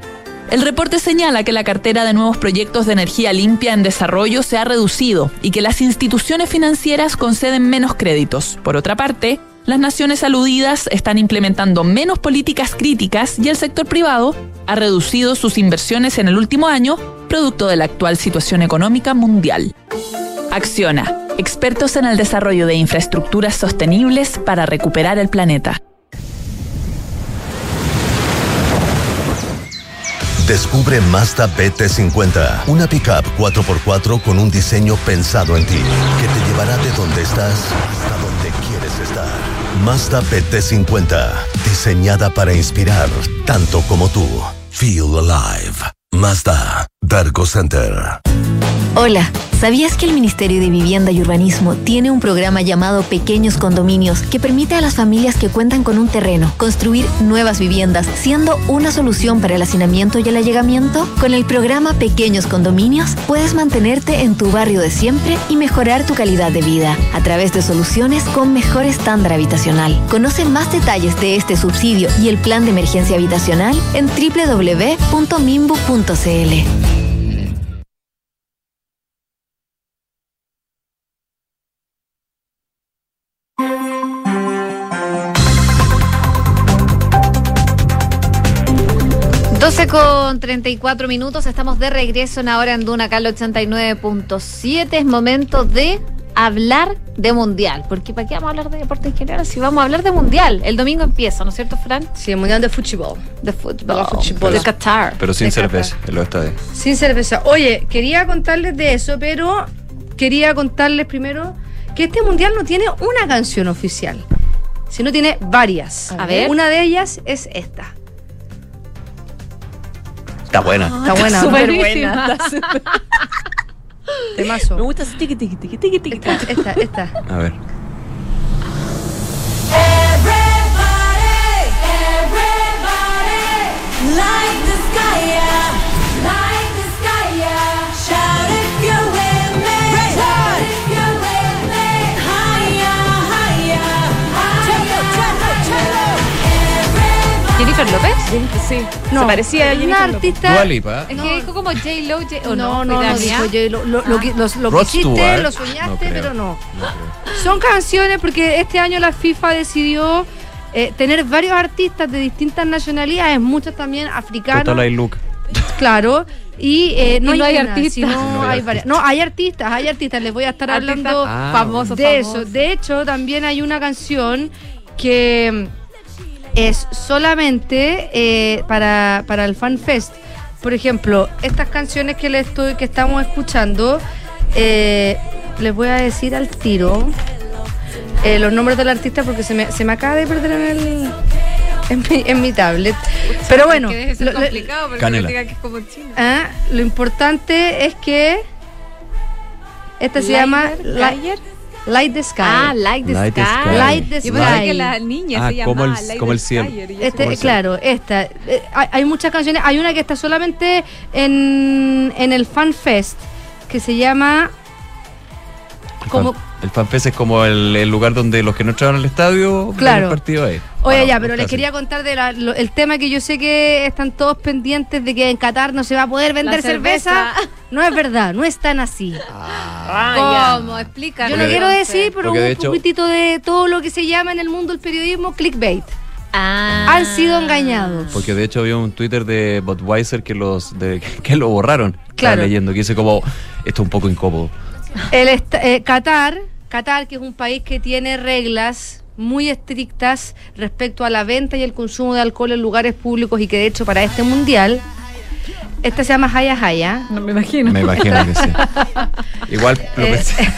El reporte señala que la cartera de nuevos proyectos de energía limpia en desarrollo se ha reducido y que las instituciones financieras conceden menos créditos. Por otra parte, las naciones aludidas están implementando menos políticas críticas y el sector privado ha reducido sus inversiones en el último año, producto de la actual situación económica mundial. Acciona, expertos en el desarrollo de infraestructuras sostenibles para recuperar el planeta. Descubre Mazda BT50, una pickup 4x4 con un diseño pensado en ti, que te llevará de donde estás hasta donde quieres estar. Mazda BT50, diseñada para inspirar tanto como tú. Feel alive. Mazda, Dargo Center. Hola, ¿sabías que el Ministerio de Vivienda y Urbanismo tiene un programa llamado Pequeños Condominios que permite a las familias que cuentan con un terreno construir nuevas viviendas, siendo una solución para el hacinamiento y el allegamiento? Con el programa Pequeños Condominios puedes mantenerte en tu barrio de siempre y mejorar tu calidad de vida a través de soluciones con mejor estándar habitacional. Conoce más detalles de este subsidio y el plan de emergencia habitacional en www.mimbu.cl. con 34 minutos, estamos de regreso en ahora en Duna Cal 89.7. Es momento de hablar de mundial. Porque ¿para qué vamos a hablar de deporte en general si vamos a hablar de mundial? El domingo empieza, ¿no es cierto, Fran? Sí, el mundial de fútbol. De fútbol. fútbol. De Qatar. Pero sin De cerveza Qatar. en los estadios. Sin cerveza. Oye, quería contarles de eso, pero quería contarles primero que este mundial no tiene una canción oficial, sino tiene varias. A ver. Una de ellas es esta. Está buena. Está buena. Súper buena. Temazo. Me gusta ese tiqui tiqui tiqui tiqui tiqui. Esta, esta, esta. A ver. ¿Jennifer López? Sí, No, se parecía a una Jennifer López. artista. Dua Lipa. Es que dijo como J-Lo, J- ¿o no, no? no, ¿Fue no, dijo lo, lo, lo, que- lo- lo lo soñaste, pero no. Son canciones porque este año la FIFA decidió eh, tener varios artistas de distintas nacionalidades, muchos también africanos, Total hay look. claro. Y eh, no, Y no hay artistas. sino No hay. No, artistas, hay artistas. Les voy a estar Artistas hablando Ah, famosos, de famosos. eso. De hecho, también hay una canción que es solamente eh, para, para el Fan Fest. Por ejemplo, estas canciones que le estoy, que estamos escuchando, eh, les voy a decir al tiro eh, los nombres del artista porque se me, se me acaba de perder en el en mi, en mi tablet. Pero bueno, Que debe ser lo- lo- complicado porque Canela. no diga que es como China. ah, lo importante es que esta se llama Light, Light the Sky. Ah, Light the Light Sky. Sky. Light the Yo Sky. que la niña Ah, se como llamaba el- Light como el the cielo. Este, ¿Cómo se claro, esta. Eh, hay, hay muchas canciones. Hay una que está solamente en, en el Fan Fest que se llama. El Como, fan- El fanfest es como el, el lugar donde los que no entraron al estadio ven Claro. el partido ahí. Oye, Bueno, ya, pero les quería contar de la- lo- el tema que yo sé que están todos pendientes de que en Qatar no se va a poder vender cerveza. cerveza. No es verdad, no es tan así. Ah, ¿Cómo? Explícanos. Yo no quiero decir, pero un de hecho- poquitito de todo lo que se llama en el mundo del periodismo clickbait. Ah. Han sido engañados. Porque de hecho había un Twitter de Budweiser que los de, que lo borraron. Estaba Claro. leyendo que dice como esto es un poco incómodo. El eh, Qatar, Qatar, que es un país que tiene reglas muy estrictas respecto a la venta y el consumo de alcohol en lugares públicos y que de hecho para este mundial Esta se llama Haya Haya. No me imagino. Me imagino que sí. Igual lo Eh, pensé.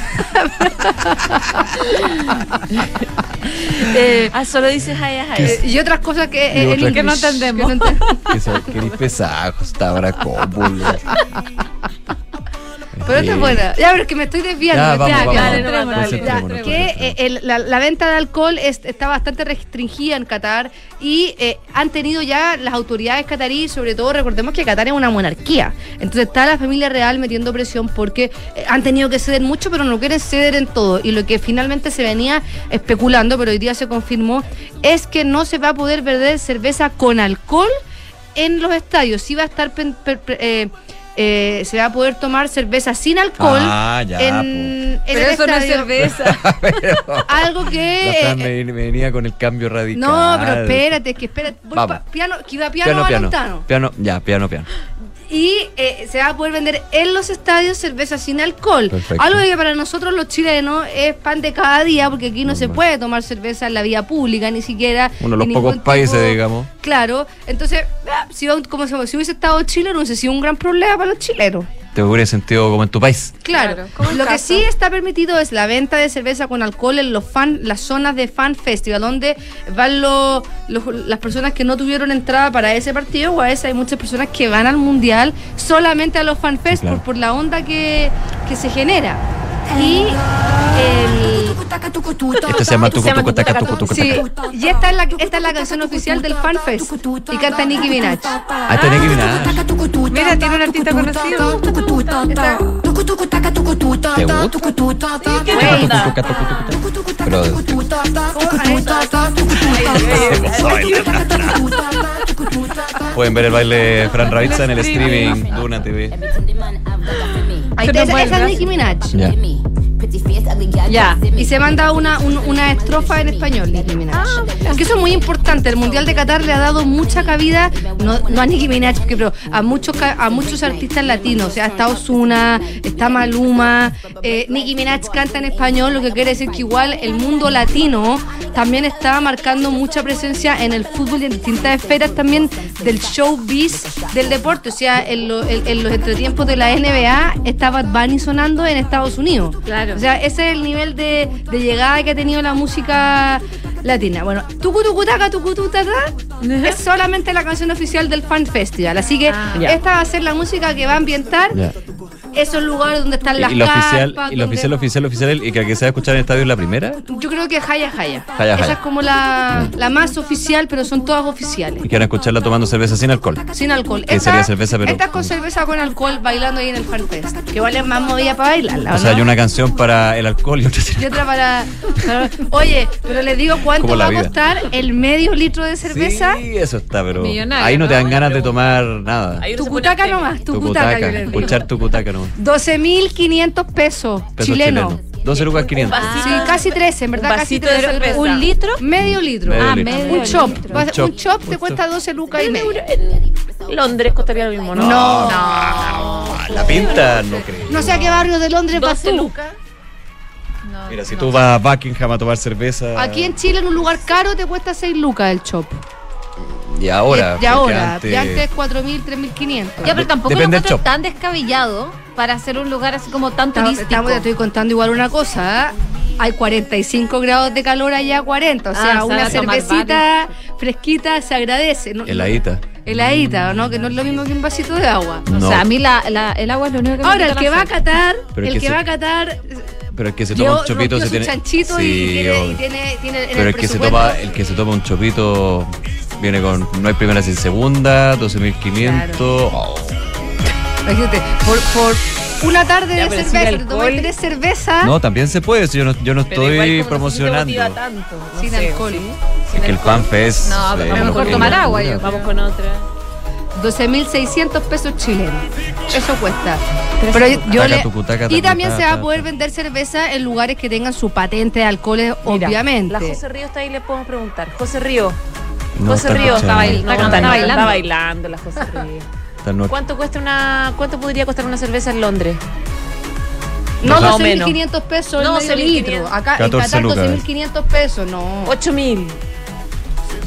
Eh, Ah, solo dices ay, ay, ay. eh, y otras cosas que, eh, en otras que no entendemos. que no ente- Que pesado. Pero esta es buena. Ya, pero es que me estoy desviando. Ya, me vamos, estoy- vamos, dale, vamos. dale, dale. Concentrémonos, Ya, que eh, la, la venta de alcohol es- está bastante restringida en Qatar y eh, han tenido ya las autoridades cataríes, sobre todo recordemos que Qatar es una monarquía. Entonces está la familia real metiendo presión porque eh, han tenido que ceder mucho, pero no quieren ceder en todo. Y lo que finalmente se venía especulando, pero hoy día se confirmó, es que no se va a poder vender cerveza con alcohol en los estadios. Sí va a estar pen- per- per- eh, se va a poder tomar cerveza sin alcohol Ah, ya, en, en Pero el eso no es cerveza. Algo que me, me venía con el cambio radical. no, pero espérate, es que espérate, voy Vamos. pa- piano, que iba piano, Piano, piano. Piano, ya, piano, piano. Y eh, se va a poder vender en los estadios cerveza sin alcohol. Perfecto. Algo que para nosotros los chilenos es pan de cada día, porque aquí no se puede tomar cerveza en la vía pública, ni siquiera. Uno de los pocos países, digamos. Claro, entonces, ah, si, va- como si hubiese estado Chile, no hubiese sido un gran problema para los chilenos. Te hubiera sentido como en tu país. Claro, lo que sí está permitido es la venta de cerveza con alcohol en los fan, las zonas de fan festival, donde van los, los- las personas que no tuvieron entrada para ese partido, o a veces hay muchas personas que van al mundial solamente a los fan fest claro. por, por la onda que, que se genera. Y el Este se llama tucu sí, y esta es la esta es la canción oficial del fan fest y canta Nicki Minaj. Ah, mirar. Mira, tiene un artista conocido. Pueden ver el baile de Fran Ravizza en el streaming Duna TV. Ahí Pero está, esa, bueno, esa es Nicki Minaj. Ya. Ya. Y se manda una, un- una estrofa en español, Nicki Minaj. Ah, que eso es muy importante. El Mundial de Qatar le ha dado mucha cabida, no, no a Nicki Minaj, porque, pero a muchos, a muchos artistas latinos. O sea, está Ozuna, está Maluma, eh, Nicki Minaj canta en español, lo que quiere decir que igual el mundo latino también está marcando mucha presencia en el fútbol y en distintas esferas también del showbiz del deporte. O sea, en, lo- en- en los entretiempos de la NBA está Bad Bunny sonando en Estados Unidos. Claro. O sea, ese es el nivel de, de llegada que ha tenido la música latina. Bueno, Tucu Tucu Taca Tucu Tucu Taca es solamente la canción oficial del Fan Festival. Así que Ah. Esta va a ser la música que va a ambientar. Esos lugares donde están las Y, y la oficial, carpas, y la donde- oficial, oficial, oficial, y que que se va a escuchar en el estadio es la primera. Yo creo que Jaya Jaya. Jaya Esa Jaya. es como la, la más oficial, pero son todas oficiales. Y que van a escucharla tomando cerveza sin alcohol. Sin alcohol. Que sería cerveza, pero- Esta es con cerveza con alcohol bailando ahí en el Fan Fest. Que es más movida para bailarla. O sea, ¿no? hay una canción para el alcohol y otra Y otra para, para- Oye, pero les digo cuánto va a costar el medio litro de cerveza. Sí, eso está, pero Millonario, ahí no te dan ganas de tomar nada. Tucutaca pone nomás, Tu tucutaca. cutaca, escuchar tu cutaca nomás. 12.500 pesos, Pesos chilenos. chilenos. 12 lucas 500. Sí, casi 13, en verdad, Un casi vasito de 13. cerveza. ¿Un litro? Medio litro. Medio ah, litro. medio Un Un chop. Un chop. Un chop te cuesta chop. 12 lucas y medio. Londres costaría lo mismo, ¿no? No. Ah, La pinta, no creo. No sé a qué barrio de Londres vas 12 tú. lucas. Mira, si tú vas a Buckingham a tomar cerveza. Aquí en Chile, en un lugar caro, te cuesta 6 lucas el chop. Y ahora. Y ahora. antes- Y antes 4.000, 3.500. Ya, pero tampoco Depende lo encuentro tan descabellado para hacer un lugar así como tan turístico. estamos- te estoy contando igual una cosa. ¿ah? Hay 45 grados de calor allá, 40. O sea, Ah, una cervecita fresquita se agradece. ¿no? Heladita. Heladita, ¿no? Que no es lo mismo que un vasito de agua. No. O sea, a mí la, la- el agua es lo único que me Ahora, el quita que va a. Qatar, es el que que, se- va a Qatar, Pero el que se toma un chopito se tiene. chanchito y, Sí, tiene, y obvio. tiene, tiene en Pero el el que se toma, el que se toma un chopito viene con no hay primera sin segunda, 12.500. Oh, Imagínate, por, por una tarde Ya, de cerveza, te tomas tres cervezas No, también se puede, si yo no, yo no Pero estoy promocionando. tanto, no sin sé, alcohol. ¿sí? Es que el pan fest. No, pero eh, a lo mejor que- tomar agua, yo Vamos con otra. 12.600 pesos chilenos. Eso cuesta. Pero yo, yo le- y también se va a poder vender cerveza en lugares que tengan su patente de alcoholes, Mira, obviamente. La José Río está ahí, le podemos preguntar. José Río. No José Río está, bail- Está no, cantando, está bailando. Está bailando la José Río. No- ¿Cuánto cuesta una cuánto podría costar una cerveza en Londres? No, Más o menos. 12.500 pesos el No, 12.500. litro. Acá en 14 Qatar lucas. 12.500 pesos, no. 8000.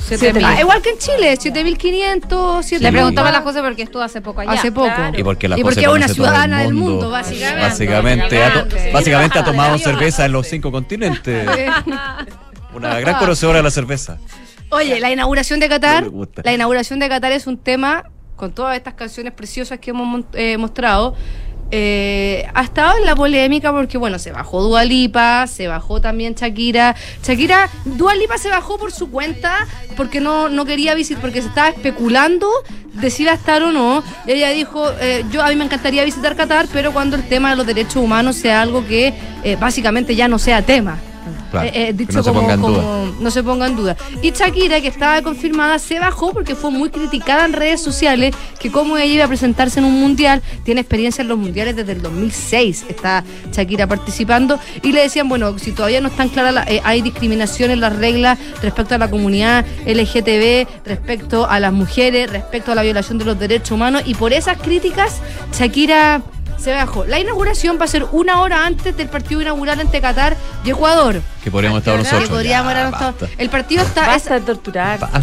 7.000. Ah, igual que en Chile, 7500, 7000. Le preguntaba a la José porque estuvo hace poco allá. Hace poco. claro. Y porque la Y porque es una el ciudadana del mundo, básicamente. Básicamente, ha, to- Básicamente. básicamente ha Sí, tomado cerveza en los cinco continentes. Una gran conocedora de la cerveza. Oye, la inauguración de Qatar, la inauguración de Qatar es un tema con todas estas canciones preciosas que hemos eh, mostrado. eh, ha estado en la polémica porque, bueno, se bajó Dua Lipa, se bajó también Shakira. Shakira, Dua Lipa se bajó por su cuenta porque no, no quería visitar, porque se estaba especulando de si iba a estar o no. Ella dijo, eh, yo a mí me encantaría visitar Qatar, pero cuando el tema de los derechos humanos sea algo que eh, básicamente ya no sea tema. Claro, Eh, eh, dicho no se como- duda. como- no se ponga en duda. Y Shakira, que estaba confirmada, se bajó porque fue muy criticada en redes sociales que como ella iba a presentarse en un mundial, tiene experiencia en los mundiales desde el 2006, está Shakira participando, y le decían, bueno, si todavía no están claras, la- eh, hay discriminación en las reglas respecto a la comunidad LGTB, respecto a las mujeres, respecto a la violación de los derechos humanos, y por esas críticas, Shakira... Se bajó. La inauguración va a ser una hora antes del partido inaugural entre Qatar y Ecuador. Que podríamos estar Que nosotros. podríamos Ya, basta. El partido está. es- Basta de torturar. Basta.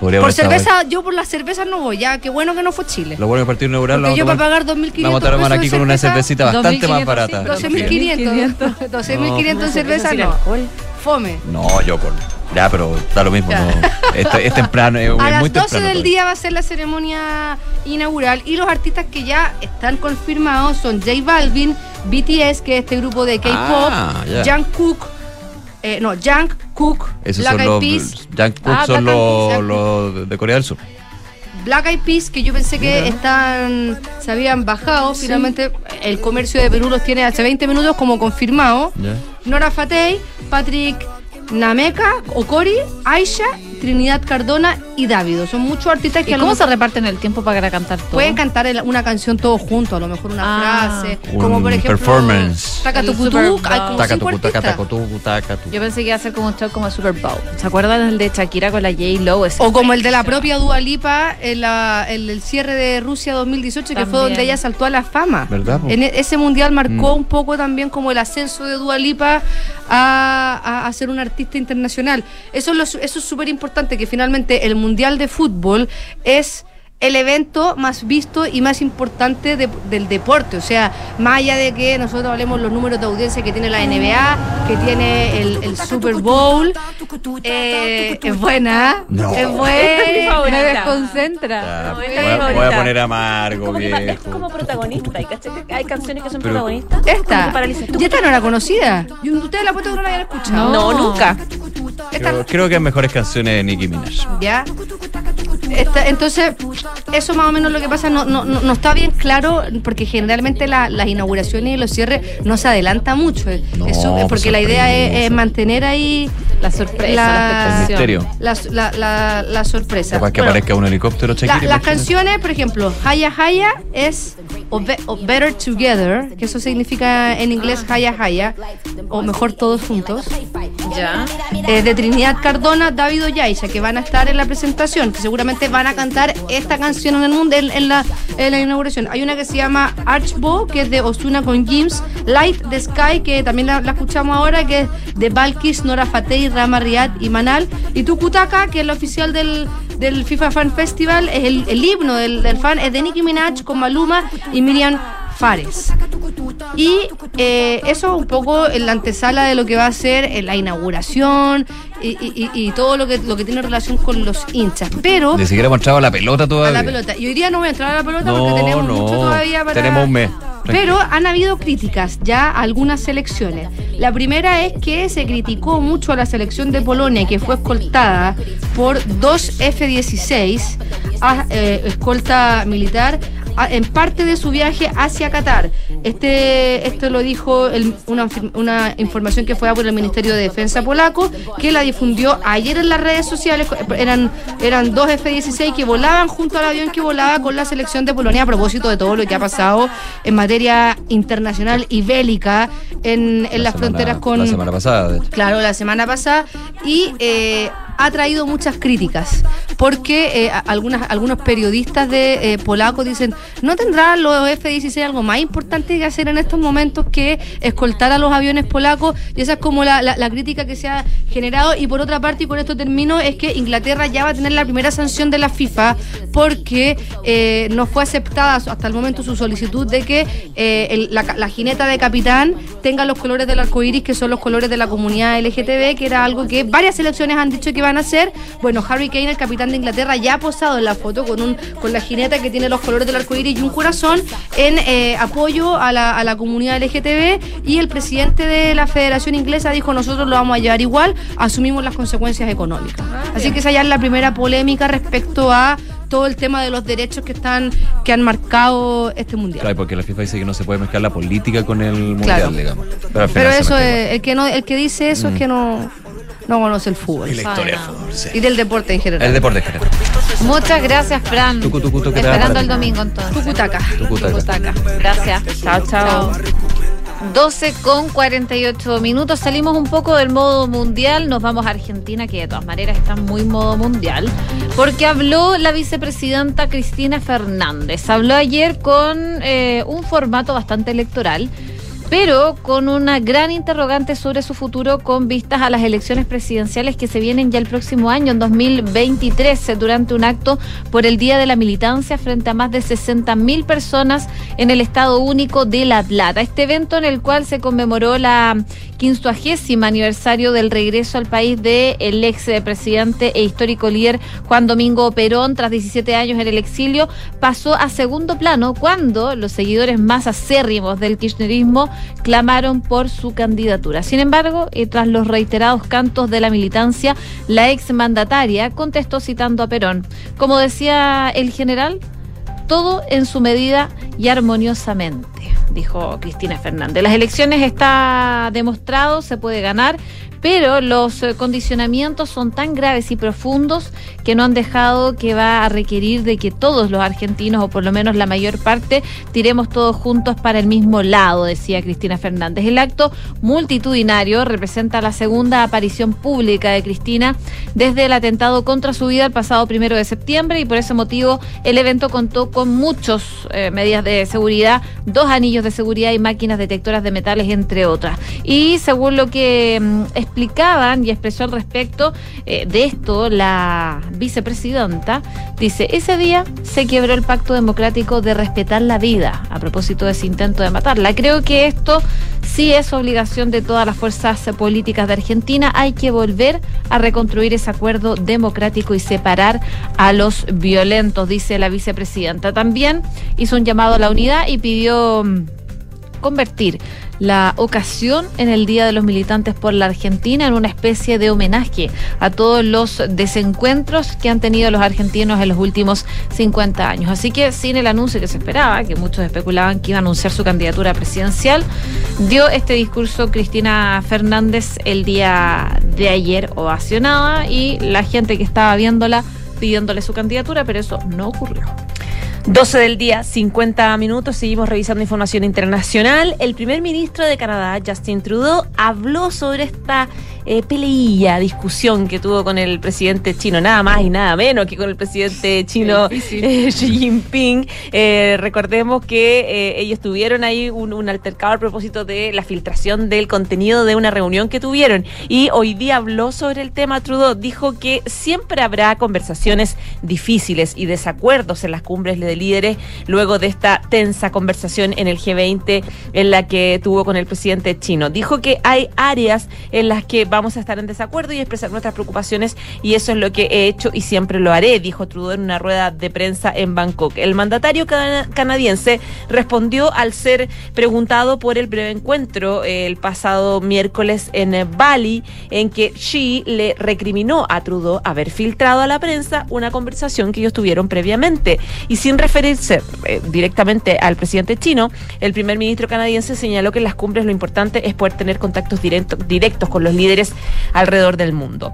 Podríamos por estar cerveza, yo por las cervezas no voy, ya. Qué bueno que no fue Chile. Lo bueno del partido inaugural lo Porque yo para pagar 2.500 vamos a tomar aquí con una cervecita bastante más 2.500, barata. sí, 12.500. 12.500 en cerveza, no. Fome. No, yo con. Ya, pero da lo mismo. No. Es, es temprano, es, A es las muy 12 temprano. del todavía. día va a ser la ceremonia inaugural y los artistas que ya están confirmados son J Balvin, BTS, que es este grupo de K-pop, Ah. Jungkook, eh, no, Jungkook, Esos Black son Eyed los. Peas, Jungkook Ah, son los de Corea del Sur. Black Eyed Peas, que yo pensé que están, se habían bajado, finalmente el comercio de Perú los tiene hace 20 minutos como confirmado. Nora Fatey, Patrick Nameka, Okori, Aisha, Trinidad Cardona y Davido. Son muchos artistas que ¿Y a lo cómo se reparten el tiempo para cantar todo? pueden cantar el- una canción todos juntos, a lo mejor una Ah. frase, Un como por ejemplo performance. Taca El Tucutú, Super hay como Taca, cinco. Yo pensé que iba a ser como un show como Super Bowl. ¿Se acuerdan el de Shakira con la J-Lo? Ese O como el de la propia Dua Lipa en la- el, el cierre de Rusia 2018, que fue También. donde ella saltó a la fama. ¿Verdad? En e- ese mundial marcó Mm. un poco también como el ascenso de Dua Lipa a, a- a ser una artista internacional. Eso es lo eso es súper importante, que finalmente el mundial de fútbol es el evento más visto y más importante de- del deporte. O sea, más allá de que nosotros hablemos los números de audiencia que tiene la NBA, que tiene el, el Super Bowl, eh, es buena, No. es Me buena. desconcentra. Ya, No, voy, a, voy poner amargo, Como que es como protagonista. ¿y cachai que Hay canciones que son Pero- protagonistas. Como Esta, y esta no era conocida. Y Ustedes la puesto que no la habían escuchado. No, nunca. Creo, creo que es mejores canciones de Nicki Minaj. ¿Ya? Entonces, eso más o menos lo que pasa, no, no, no, está bien claro, porque generalmente la- las inauguraciones y los cierres no se adelanta mucho. No, Es su- pues porque la idea es, mantener ahí La sorpresa, La- la, El expectación. misterio. la, la, la- la sorpresa. Capaz que Bueno, aparezca un helicóptero las canciones, por ejemplo, Haya Haya es o, Be- o Better Together, que eso significa en inglés Haya Haya, o mejor todos juntos. Ya. eh, de Trinidad Cardona, David Oyaisa, que van a estar en la presentación, que seguramente van a cantar esta canción en el mundo en, la, en la inauguración. Hay una que se llama Archbow, que es de Osuna con James, Light the Sky, que también la, escuchamos ahora, que es de Balkis, Nora Fateh, Rama Riyad y Manal, y Tukutaka, que es la oficial del, del FIFA Fan Festival, es el, el himno del, del fan, es de Nicki Minaj con Maluma y Miriam Fares. Y eh, eso un poco en la antesala de lo que va a ser eh, la inauguración y, y- y- y todo lo que, lo que tiene relación con los hinchas. Pero Ni siquiera hemos entrado a la pelota a todavía. la pelota. Y hoy día no voy a entrar a la pelota No, porque tenemos no. mucho todavía para. Tenemos un mes. Pero han habido críticas ya a algunas selecciones. La primera es que se criticó mucho a la selección de Polonia, que fue escoltada por dos F-16, a- eh, escolta militar, a- en parte de su viaje hacia Qatar. Este, esto lo dijo el- una, una información que fue dada por el Ministerio de Defensa polaco, que la difundió ayer en las redes sociales. Eran, eran dos F-16 que volaban junto al avión que volaba con la selección de Polonia a propósito de todo lo que ha pasado en materia internacional y bélica en, en La las semana- fronteras con... La semana pasada, de hecho. Claro, la semana pasada. Y eh, ha traído muchas críticas, porque eh, algunas, algunos periodistas de eh, polacos dicen, ¿no tendrán los F-16 algo más importante que hacer en estos momentos que escoltar a los aviones polacos? Y esa es como la, la- crítica que se ha generado. Y por otra parte, y con esto termino, es que Inglaterra ya va a tener la primera sanción de la FIFA porque eh, no fue aceptada hasta el momento su solicitud de que eh, la, la jineta de capitán tenga los colores del arco iris, que son los colores de la comunidad LGTB, que era algo que varias selecciones han dicho que van a hacer. Bueno, Harry Kane, el capitán de Inglaterra, ya ha posado en la foto con, un, con la jineta que tiene los colores del arco iris y un corazón en eh, apoyo a la, a la comunidad LGTB. Y el presidente de la Federación Inglesa dijo: Nosotros lo vamos a llevar igual, asumimos las consecuencias económicas. Así que esa ya es la primera polémica respecto a todo el tema de los derechos que están que han marcado este mundial. Claro, porque la FIFA dice que no se puede mezclar la política con el mundial, Claro. digamos. Pero, eso es, el que no, el que dice eso es que no, no conoce el fútbol. Y la historia del fútbol, sí. Y del deporte en general. El deporte en general. Muchas gracias, Fran. Tucu. Esperando el domingo entonces. Tucutaca. Tucutaca. Tucutaca. Gracias. Chao, chao. 12 con 48 minutos. Salimos un poco del modo mundial. Nos vamos a Argentina, que de todas maneras está muy modo mundial. Porque habló la vicepresidenta Cristina Fernández. Habló ayer con eh, un formato bastante electoral. Pero con una gran interrogante sobre su futuro con vistas a las elecciones presidenciales que se vienen ya el próximo año, en 2023, durante un acto por el Día de la Militancia frente a más de 60 mil personas en el Estado Único de La Plata. Este evento en el cual se conmemoró la quincuagésima aniversario del regreso al país del el ex eh, presidente e histórico líder Juan Domingo Perón, tras 17 años en el exilio, pasó a segundo plano cuando los seguidores más acérrimos del kirchnerismo clamaron por su candidatura. Sin embargo, y tras los reiterados cantos de la militancia, la ex mandataria contestó citando a Perón. Como decía el general, todo en su medida y armoniosamente, dijo Cristina Fernández. Las elecciones está demostrado, se puede ganar, pero los eh, condicionamientos son tan graves y profundos que no han dejado que va a requerir de que todos los argentinos, o por lo menos la mayor parte, tiremos todos juntos para el mismo lado, decía Cristina Fernández. El acto multitudinario representa la segunda aparición pública de Cristina desde el atentado contra su vida el pasado primero de septiembre y por ese motivo el evento contó con muchas medidas de seguridad, dos anillos de seguridad y máquinas detectoras de metales, entre otras. Y según lo que mm, explicaban y expresó al respecto eh, de esto la vicepresidenta, dice, ese día se quebró el pacto democrático de respetar la vida a propósito de ese intento de matarla. Creo que esto sí es obligación de todas las fuerzas políticas de Argentina. Hay que volver a reconstruir ese acuerdo democrático y separar a los violentos, dice la vicepresidenta. También hizo un llamado a la unidad y pidió mm, convertir la ocasión en el Día de los Militantes por la Argentina en una especie de homenaje a todos los desencuentros que han tenido los argentinos en los últimos 50 años. Así que sin el anuncio que se esperaba, que muchos especulaban que iba a anunciar su candidatura presidencial, dio este discurso Cristina Fernández el día de ayer ovacionada y la gente que estaba viéndola pidiéndole su candidatura, pero eso no ocurrió. 12 del día, 50 minutos. Seguimos revisando información internacional. El primer ministro de Canadá, Justin Trudeau, habló sobre esta eh, peleilla, discusión que tuvo con el presidente chino, nada más y nada menos que con el presidente chino eh, Xi Jinping. Eh, recordemos que eh, ellos tuvieron ahí un, un altercado a propósito de la filtración del contenido de una reunión que tuvieron. Y hoy día habló sobre el tema. Trudeau dijo que siempre habrá conversaciones difíciles y desacuerdos en las cumbres de líderes luego de esta tensa conversación en el G20 en la que tuvo con el presidente chino. Dijo que hay áreas en las que vamos a estar en desacuerdo y expresar nuestras preocupaciones y eso es lo que he hecho y siempre lo haré, dijo Trudeau en una rueda de prensa en Bangkok. El mandatario cana- canadiense respondió al ser preguntado por el breve encuentro eh, el pasado miércoles en eh, Bali en que Xi le recriminó a Trudeau haber filtrado a la prensa una conversación que ellos tuvieron previamente y sin referirse eh, directamente al presidente chino, el primer ministro canadiense señaló que en las cumbres lo importante es poder tener contactos directo- directos con los líderes alrededor del mundo.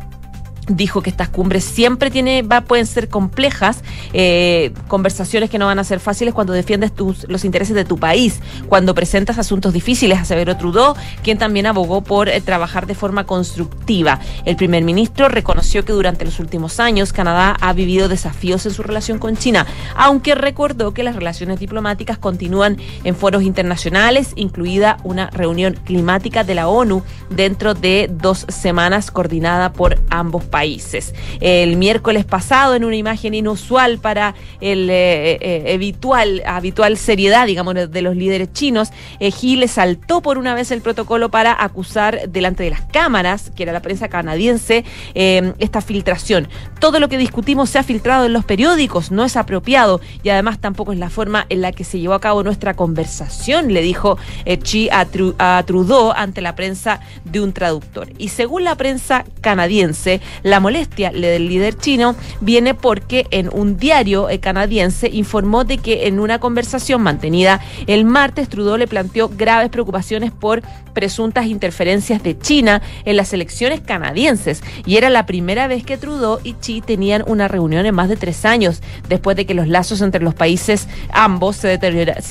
Dijo que estas cumbres siempre tiene, pueden ser complejas, eh, conversaciones que no van a ser fáciles cuando defiendes tus, los intereses de tu país, cuando presentas asuntos difíciles, aseveró Trudeau, quien también abogó por eh, trabajar de forma constructiva. El primer ministro reconoció que durante los últimos años Canadá ha vivido desafíos en su relación con China, aunque recordó que las relaciones diplomáticas continúan en foros internacionales, incluida una reunión climática de la ONU dentro de dos semanas coordinada por ambos países países. El miércoles pasado, en una imagen inusual para el eh, eh, habitual, habitual seriedad, digamos, de los líderes chinos, eh, Gil saltó por una vez el protocolo para acusar delante de las cámaras, que era la prensa canadiense, esta filtración. Todo lo que discutimos se ha filtrado en los periódicos, no es apropiado y además tampoco es la forma en la que se llevó a cabo nuestra conversación, le dijo Chi a, Tru- a Trudeau ante la prensa de un traductor. Y según la prensa canadiense, la molestia le- del líder chino viene porque en un diario eh, canadiense informó de que en una conversación mantenida el martes Trudeau le planteó graves preocupaciones por presuntas interferencias de China en las elecciones canadienses. Y era la primera vez que Trudeau y Xi tenían una reunión en más de tres años después de que los lazos entre los países ambos se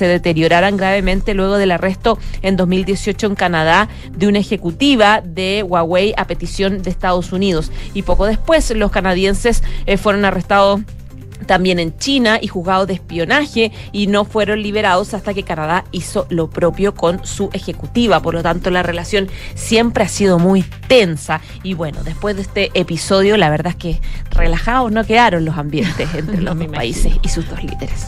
deterioraran gravemente luego del arresto en 2018 en Canadá de una ejecutiva de Huawei a petición de Estados Unidos. Y poco después los canadienses eh, fueron arrestados también en China y juzgados de espionaje y no fueron liberados hasta que Canadá hizo lo propio con su ejecutiva. Por lo tanto, la relación siempre ha sido muy tensa. Y bueno, después de este episodio, la verdad es que relajados no quedaron los ambientes entre los dos países y sus dos líderes.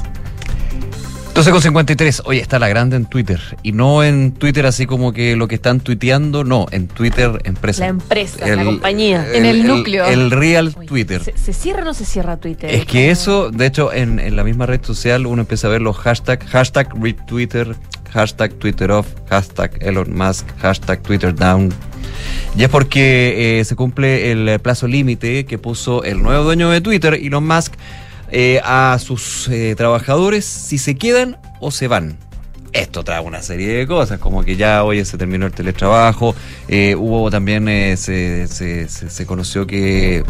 12 con 53. Oye, está la grande en Twitter. Y no en Twitter así como que lo que están tuiteando, no, en Twitter empresa. La empresa, la compañía. En el núcleo. El, real Twitter. ¿Se, se cierra o no se cierra Twitter? Es que eso, de hecho, en, en la misma red social uno empieza a ver los hashtags, hashtag retweeter, hashtag Twitter off, hashtag Elon Musk, hashtag Twitter down. Y es porque eh, se cumple el plazo límite que puso el nuevo dueño de Twitter, Elon Musk, eh, a sus eh, trabajadores si se quedan o se van. Esto trae una serie de cosas, como que ya hoy se terminó el teletrabajo, eh, hubo también, eh, se, se, se- se conoció que en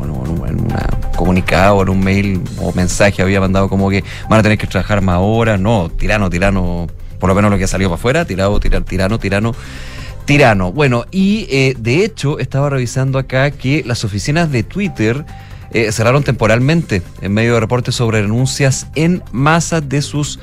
un comunicado, en un mail o mensaje había mandado como que van a tener que trabajar más horas, no, tirano, tirano, por lo menos lo que salió para afuera, tirado, tirar, tirano, tirano. Tirano. Bueno, y eh, de hecho estaba revisando acá que las oficinas de Twitter eh, cerraron temporalmente en medio de reportes sobre renuncias en masa de sus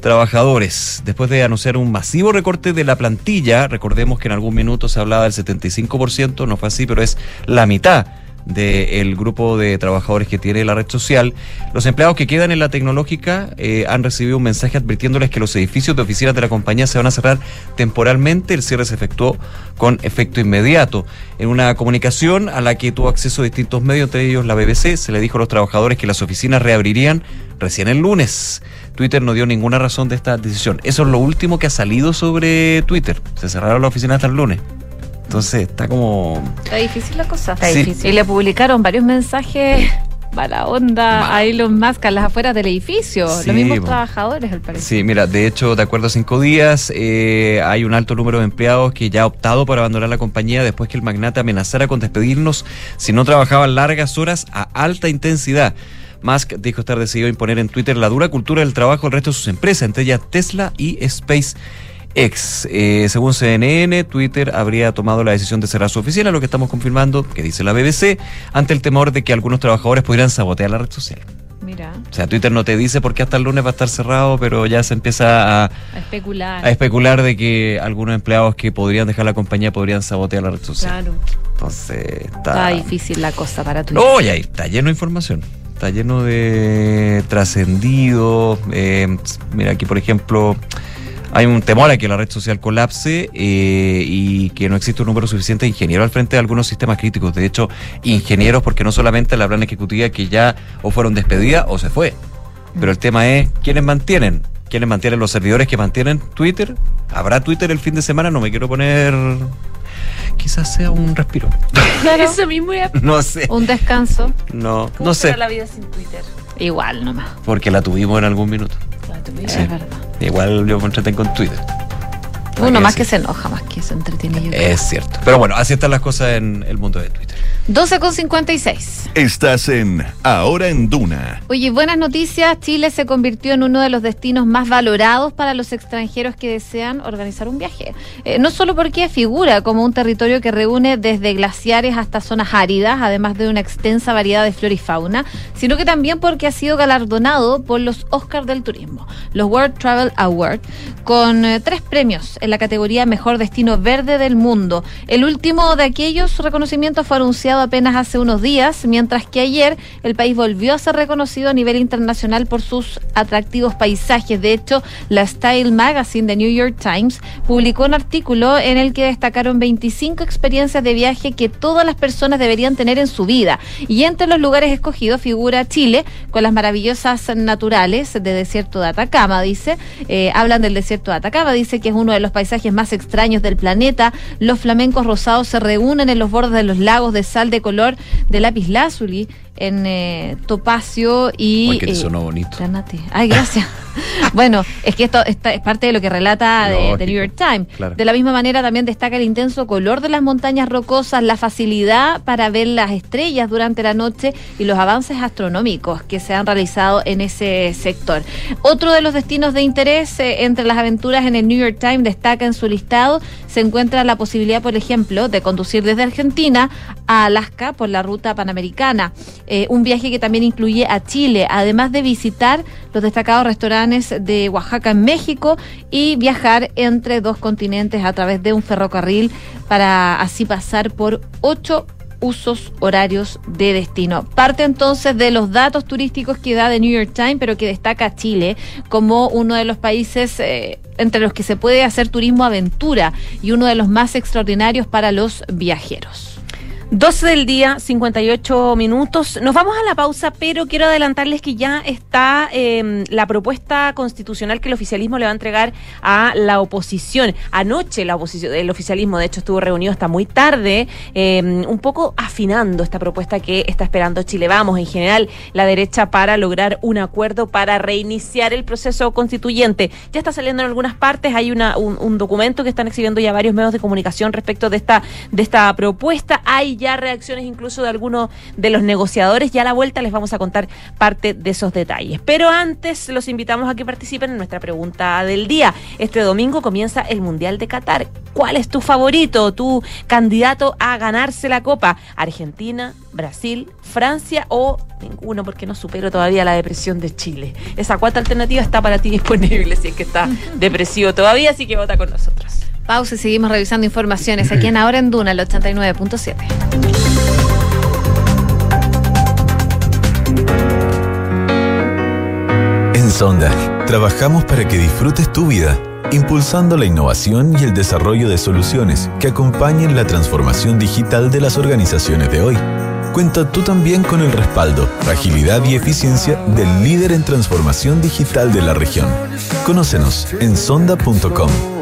trabajadores. Después de anunciar un masivo recorte de la plantilla, recordemos que en algún minuto se hablaba del 75%, no fue así, pero es la mitad del grupo de trabajadores que tiene la red social. Los empleados que quedan en la tecnológica eh, han recibido un mensaje advirtiéndoles que los edificios de oficinas de la compañía se van a cerrar temporalmente. El cierre se efectuó con efecto inmediato. En una comunicación a la que tuvo acceso distintos medios, entre ellos la BBC, se le dijo a los trabajadores que las oficinas reabrirían recién el lunes. Twitter no dio ninguna razón de esta decisión. Eso es lo último que ha salido sobre Twitter. Se cerraron las oficinas hasta el lunes. Entonces está como... Está difícil la cosa. Está Sí. difícil. Y le publicaron varios mensajes para onda a Elon Musk a las afueras del edificio. Sí, los mismos trabajadores, al parecer. Sí, mira, de hecho, de acuerdo a cinco días, eh, hay un alto número de empleados que ya ha optado por abandonar la compañía después que el magnate amenazara con despedirnos si no trabajaban largas horas a alta intensidad. Musk dijo estar decidido a imponer en Twitter la dura cultura del trabajo al resto de sus empresas, entre ellas Tesla y SpaceX. Eh, según CNN, Twitter habría tomado la decisión de cerrar su oficina, lo que estamos confirmando, que dice la BBC, ante el temor de que algunos trabajadores pudieran sabotear la red social. Mira, O sea, Twitter no te dice por qué hasta el lunes va a estar cerrado, pero ya se empieza a, a especular. a especular de que algunos empleados que podrían dejar la compañía podrían sabotear la red social. Claro. Entonces, Está está... difícil la cosa para Twitter. No, ahí está lleno de información. Está lleno de trascendido. eh, mira, aquí por ejemplo, hay un temor a que la red social colapse eh, y que no existe un número suficiente de ingenieros al frente de algunos sistemas críticos. De hecho, ingenieros, porque no solamente la plan ejecutiva que ya o fueron despedidas o se fue. Pero el tema es, ¿quiénes mantienen? ¿Quiénes mantienen los servidores que mantienen Twitter? ¿Habrá Twitter el fin de semana? No me quiero poner... Quizás sea un respiro. Eso mismo era. No sé. Un descanso. No, ¿Cómo no será sé. la vida sin Twitter? Igual nomás. Porque la tuvimos en algún minuto. Es verdad. Igual yo me entretengo con Twitter. Uno que más sí. que se enoja, más que se entretiene. yo creo. Es cierto. Pero bueno, así están las cosas en el mundo de Twitter. 12 con 56. Estás en Ahora en Duna. Oye, buenas noticias. Chile se convirtió en uno de los destinos más valorados para los extranjeros que desean organizar un viaje. Eh, no solo porque figura como un territorio que reúne desde glaciares hasta zonas áridas, además de una extensa variedad de flora y fauna, sino que también porque ha sido galardonado por los Oscars del Turismo, los World Travel Awards, con eh, tres premios en la categoría Mejor Destino Verde del Mundo. El último de aquellos reconocimientos fue anunciado apenas hace unos días, mientras que ayer el país volvió a ser reconocido a nivel internacional por sus atractivos paisajes. De hecho, la Style Magazine de New York Times publicó un artículo en el que destacaron 25 experiencias de viaje que todas las personas deberían tener en su vida. Y entre los lugares escogidos figura Chile, con las maravillosas naturales de desierto de Atacama, dice. Eh, hablan del desierto de Atacama, dice que es uno de los paisajes más extraños del planeta. Los flamencos rosados se reúnen en los bordes de los lagos de de color de lápiz lazuli en eh, topacio y Ay, que te eh, sonó bonito. granate. Ay, gracias. bueno, es que esto esta es parte de lo que relata de, New York Times. claro. De la misma manera también destaca el intenso color de las montañas rocosas, la facilidad para ver las estrellas durante la noche y los avances astronómicos que se han realizado en ese sector. Otro de los destinos de interés eh, entre las aventuras en el New York Times destaca en su listado se encuentra la posibilidad, por ejemplo, de conducir desde Argentina a Alaska por la ruta panamericana. Eh, un viaje que también incluye a Chile, además de visitar los destacados restaurantes de Oaxaca en México y viajar entre dos continentes a través de un ferrocarril para así pasar por ocho usos horarios de destino. Parte entonces de los datos turísticos que da The New York Times, pero que destaca Chile como uno de los países eh, entre los que se puede hacer turismo aventura y uno de los más extraordinarios para los viajeros. 12 del día, 58 minutos. Nos vamos a la pausa, pero quiero adelantarles que ya está eh, la propuesta constitucional que el oficialismo le va a entregar a la oposición. Anoche la oposición, el oficialismo, de hecho, estuvo reunido hasta muy tarde, eh, un poco afinando esta propuesta que está esperando Chile Vamos, en general, la derecha para lograr un acuerdo para reiniciar el proceso constituyente. Ya está saliendo en algunas partes, hay una, un, un documento que están exhibiendo ya varios medios de comunicación respecto de esta, de esta propuesta. Hay ya reacciones incluso de algunos de los negociadores. Ya a la vuelta les vamos a contar parte de esos detalles. Pero antes los invitamos a que participen en nuestra pregunta del día. Este domingo comienza el Mundial de Qatar. ¿Cuál es tu favorito, tu candidato a ganarse la copa? ¿Argentina, Brasil, Francia o ninguno? Porque no supero todavía la depresión de Chile. Esa cuarta alternativa está para ti disponible si es que está depresivo todavía, así que vota con nosotros. Pausa y seguimos revisando informaciones aquí en Ahora en Duna, el 89.7. En Sonda, trabajamos para que disfrutes tu vida, impulsando la innovación y el desarrollo de soluciones que acompañen la transformación digital de las organizaciones de hoy. Cuenta tú también con el respaldo, agilidad y eficiencia del líder en transformación digital de la región. Conócenos en sonda.com.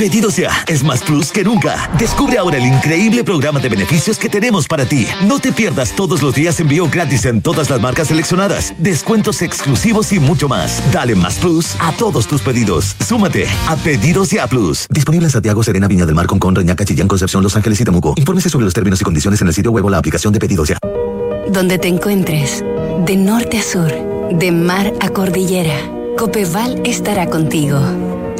Pedidos ya es más plus que nunca. Descubre ahora el increíble programa de beneficios que tenemos para ti. No te pierdas todos los días envío gratis en todas las marcas seleccionadas, descuentos exclusivos y mucho más. Dale más plus a todos tus pedidos. Súmate a Pedidos ya Plus. Disponible en Santiago, Serena, Viña del Mar, Concón, Reñaca, Chillán, Concepción, Los Ángeles y Temuco. Infórmese sobre los términos y condiciones en el sitio web o la aplicación de Pedidos ya. Donde te encuentres, de norte a sur, de mar a cordillera, Copeval estará contigo,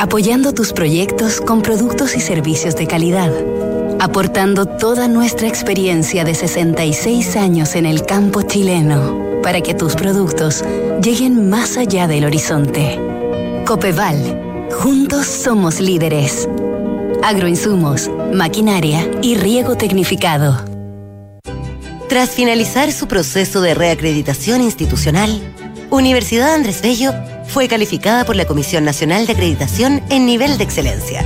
apoyando tus proyectos con productos y servicios de calidad, aportando toda nuestra experiencia de 66 años en el campo chileno para que tus productos lleguen más allá del horizonte. Copeval, juntos somos líderes. Agroinsumos, maquinaria y riego tecnificado. Tras finalizar su proceso de reacreditación institucional, Universidad Andrés Bello fue calificada por la Comisión Nacional de Acreditación en nivel de excelencia.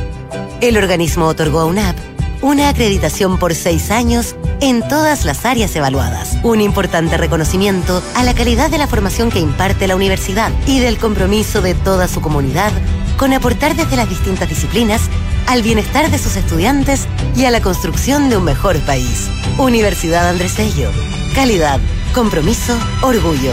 El organismo otorgó a UNAP una acreditación por seis años en todas las áreas evaluadas. Un importante reconocimiento a la calidad de la formación que imparte la universidad y del compromiso de toda su comunidad con aportar desde las distintas disciplinas al bienestar de sus estudiantes y a la construcción de un mejor país. Universidad Andrés Bello. Calidad, compromiso, orgullo.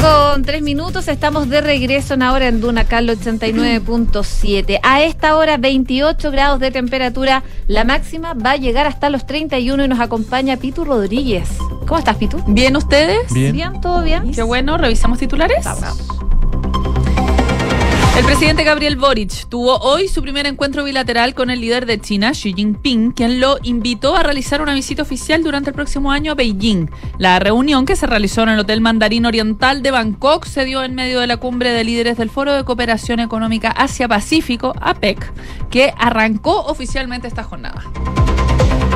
Con tres minutos, estamos de regreso en ahora en Duna Carlo 89.7. A esta hora 28 grados de temperatura, la máxima va a llegar hasta los 31 y nos acompaña Pitu Rodríguez. ¿Cómo estás, Pitu? Bien, ¿ustedes? Bien, todo bien. Qué bueno, revisamos titulares. El presidente Gabriel Boric tuvo hoy su primer encuentro bilateral con el líder de China, Xi Jinping, quien lo invitó a realizar una visita oficial durante el próximo año a Beijing. La reunión que se realizó en el Hotel Mandarín Oriental de Bangkok se dio en medio de la cumbre de líderes del Foro de Cooperación Económica Asia-Pacífico, APEC, que arrancó oficialmente esta jornada.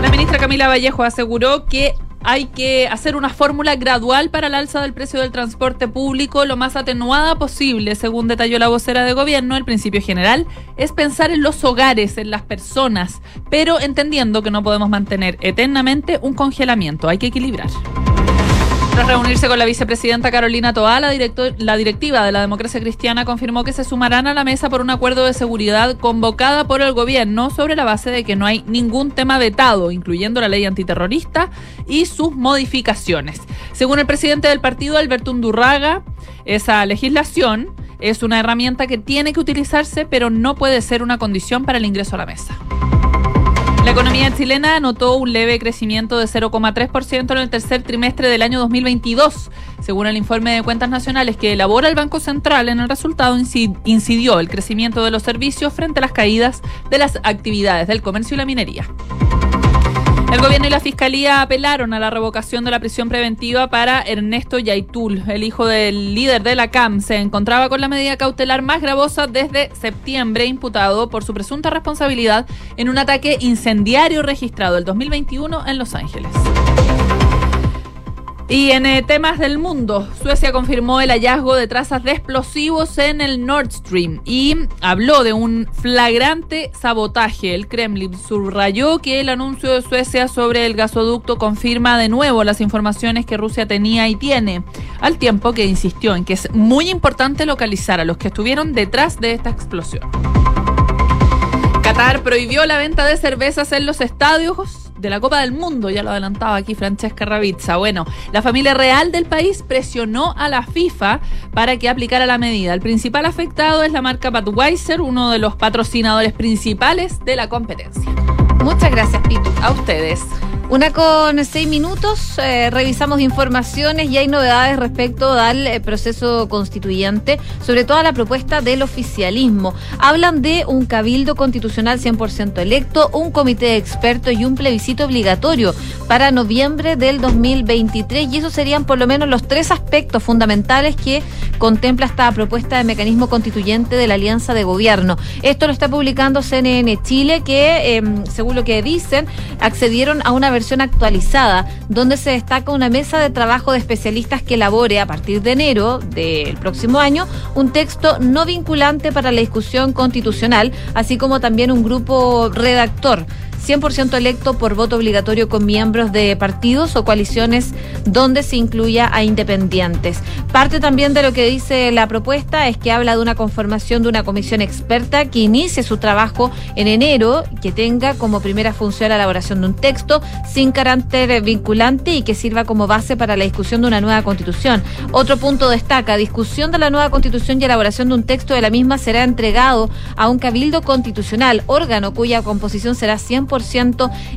La ministra Camila Vallejo aseguró que hay que hacer una fórmula gradual para el alza del precio del transporte público lo más atenuada posible, según detalló la vocera de gobierno. El principio general es pensar en los hogares, en las personas, pero entendiendo que no podemos mantener eternamente un congelamiento, hay que equilibrar. Tras reunirse con la vicepresidenta Carolina Toá, la, directiva de la democracia cristiana confirmó que se sumarán a la mesa por un acuerdo de seguridad convocada por el gobierno sobre la base de que no hay ningún tema vetado, incluyendo la ley antiterrorista y sus modificaciones. Según el presidente del partido, Alberto Undurraga, esa legislación es una herramienta que tiene que utilizarse, pero no puede ser una condición para el ingreso a la mesa. La economía chilena anotó un leve crecimiento de 0,3% en el tercer trimestre del año 2022. Según el informe de cuentas nacionales que elabora el Banco Central, en el resultado incidió el crecimiento de los servicios frente a las caídas de las actividades del comercio y la minería. El gobierno y la fiscalía apelaron a la revocación de la prisión preventiva para Ernesto Yaitul, el hijo del líder de la CAM. Se encontraba con la medida cautelar más gravosa desde septiembre, imputado por su presunta responsabilidad en un ataque incendiario registrado el 2021 en Los Ángeles. Y en eh, temas del mundo, Suecia confirmó el hallazgo de trazas de explosivos en el Nord Stream y habló de un flagrante sabotaje. El Kremlin subrayó que el anuncio de Suecia sobre el gasoducto confirma de nuevo las informaciones que Rusia tenía y tiene, al tiempo que insistió en que es muy importante localizar a los que estuvieron detrás de esta explosión. Qatar prohibió la venta de cervezas en los estadios de la Copa del Mundo, ya lo adelantaba aquí Francesca Ravizza. Bueno, la familia real del país presionó a la FIFA para que aplicara la medida. El principal afectado es la marca Budweiser, uno de los patrocinadores principales de la competencia. Muchas gracias, Pitu. A ustedes. Una con seis minutos, eh, revisamos informaciones y hay novedades respecto al eh, proceso constituyente, sobre todo a la propuesta del oficialismo. Hablan de un cabildo constitucional 100% electo, un comité de expertos y un plebiscito obligatorio para noviembre del 2023 y esos serían por lo menos los tres aspectos fundamentales que contempla esta propuesta de mecanismo constituyente de la Alianza de Gobierno. Esto lo está publicando CNN Chile que, em, según lo que dicen, accedieron a una versión actualizada, donde se destaca una mesa de trabajo de especialistas que elabore a partir de enero del próximo año un texto no vinculante para la discusión constitucional, así como también un grupo redactor. 100% electo por voto obligatorio con miembros de partidos o coaliciones donde se incluya a independientes. Parte también de lo que dice la propuesta es que habla de una conformación de una comisión experta que inicie su trabajo en enero, que tenga como primera función la elaboración de un texto sin carácter vinculante y que sirva como base para la discusión de una nueva constitución. Otro punto destaca, discusión de la nueva constitución y elaboración de un texto de la misma será entregado a un cabildo constitucional, órgano cuya composición será 100%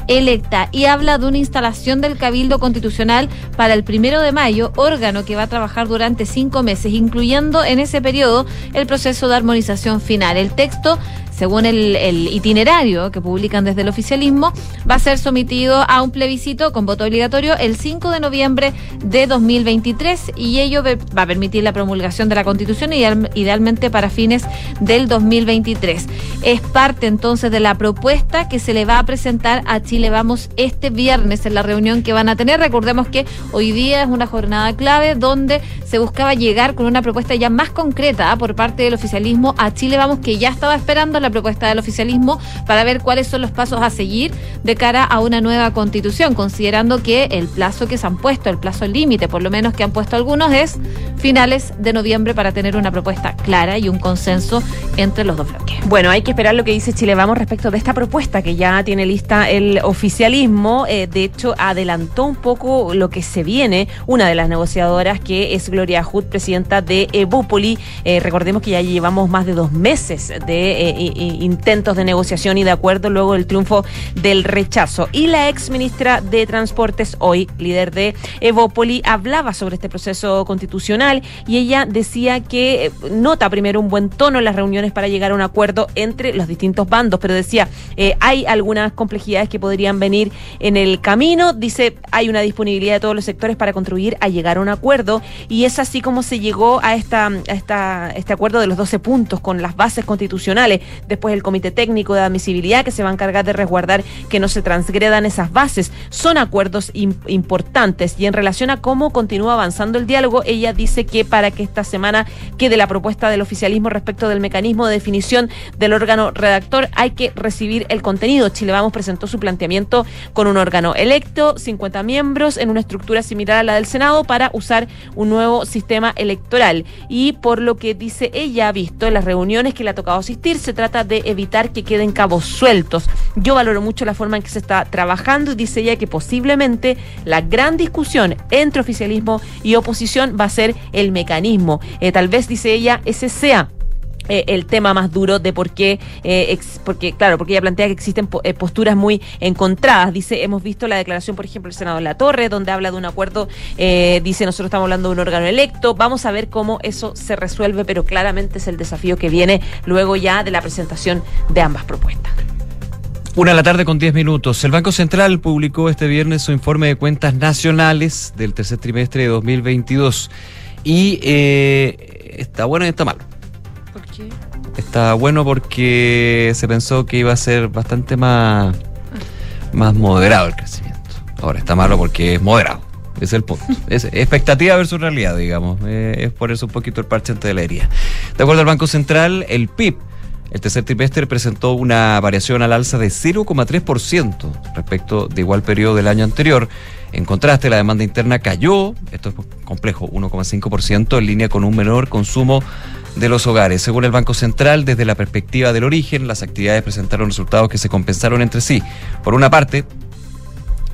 electa y habla de una instalación del Cabildo Constitucional para el primero de mayo, órgano que va a trabajar durante cinco meses, incluyendo en ese periodo el proceso de armonización final. El texto según el, itinerario que publican desde el oficialismo, va a ser sometido a un plebiscito con voto obligatorio el 5 de noviembre de 2023 y ello va a permitir la promulgación de la Constitución ideal, idealmente para fines del 2023. Es parte entonces de la propuesta que se le va a presentar a Chile Vamos este viernes en la reunión que van a tener. Recordemos que hoy día es una jornada clave donde se buscaba llegar con una propuesta ya más concreta ¿ah? por parte del oficialismo a Chile Vamos que ya estaba esperando la propuesta del oficialismo para ver cuáles son los pasos a seguir de cara a una nueva constitución, considerando que el plazo que se han puesto, el plazo límite por lo menos que han puesto algunos, es finales de noviembre para tener una propuesta clara y un consenso entre los dos bloques. Bueno, hay que esperar lo que dice Chile Vamos respecto de esta propuesta que ya tiene lista el oficialismo. Eh, de hecho, adelantó un poco lo que se viene una de las negociadoras que es Gloria Hood, presidenta de Ebúpoli. Eh, recordemos que ya llevamos más de dos meses de eh, intentos de negociación y de acuerdo luego del triunfo del rechazo. Y la ex ministra de Transportes, hoy líder de Evópoli, hablaba sobre este proceso constitucional y ella decía que eh, nota primero un buen tono en las reuniones para llegar a un acuerdo entre los distintos bandos, pero decía, eh, hay algunas complejidades que podrían venir en el camino. Dice, hay una disponibilidad de todos los sectores para contribuir a llegar a un acuerdo y es así como se llegó a, esta, a esta, este acuerdo de los 12 puntos con las bases constitucionales después el Comité Técnico de Admisibilidad que se va a encargar de resguardar que no se transgredan esas bases. Son acuerdos importantes y en relación a cómo continúa avanzando el diálogo, ella dice que para que esta semana quede la propuesta del oficialismo respecto del mecanismo de definición del órgano redactor, hay que recibir el contenido. Chile Vamos presentó su planteamiento con un órgano electo, 50 miembros, en una estructura similar a la del Senado para usar un nuevo sistema electoral. Y por lo que dice ella, ha visto en las reuniones que le ha tocado asistir, se trata de evitar que queden cabos sueltos. Yo valoro mucho la forma en que se está trabajando y dice ella que posiblemente la gran discusión entre oficialismo y oposición va a ser el mecanismo. Eh, tal vez, dice ella, ese sea eh, el tema más duro de por qué, eh, porque claro, porque ella plantea que existen posturas muy encontradas. Dice, hemos visto la declaración, por ejemplo, del Senado de la Torre, donde habla de un acuerdo, dice, nosotros estamos hablando de un órgano electo, vamos a ver cómo eso se resuelve, pero claramente es el desafío que viene luego ya de la presentación de ambas propuestas. Una de la tarde con 10 minutos. El Banco Central publicó este viernes su informe de cuentas nacionales del tercer trimestre de 2022. Y está bueno y está malo. Está bueno porque se pensó que iba a ser bastante más, más moderado el crecimiento. Ahora está malo porque es moderado. Es el punto. Es expectativa versus realidad, digamos. Eh, es por eso un poquito el parche de la herida. De acuerdo al Banco Central, el PIB el tercer trimestre presentó una variación al alza de 0,3% respecto de igual periodo del año anterior. En contraste, la demanda interna cayó, esto es complejo, 1,5% en línea con un menor consumo de los hogares. Según el Banco Central, desde la perspectiva del origen, las actividades presentaron resultados que se compensaron entre sí. Por una parte,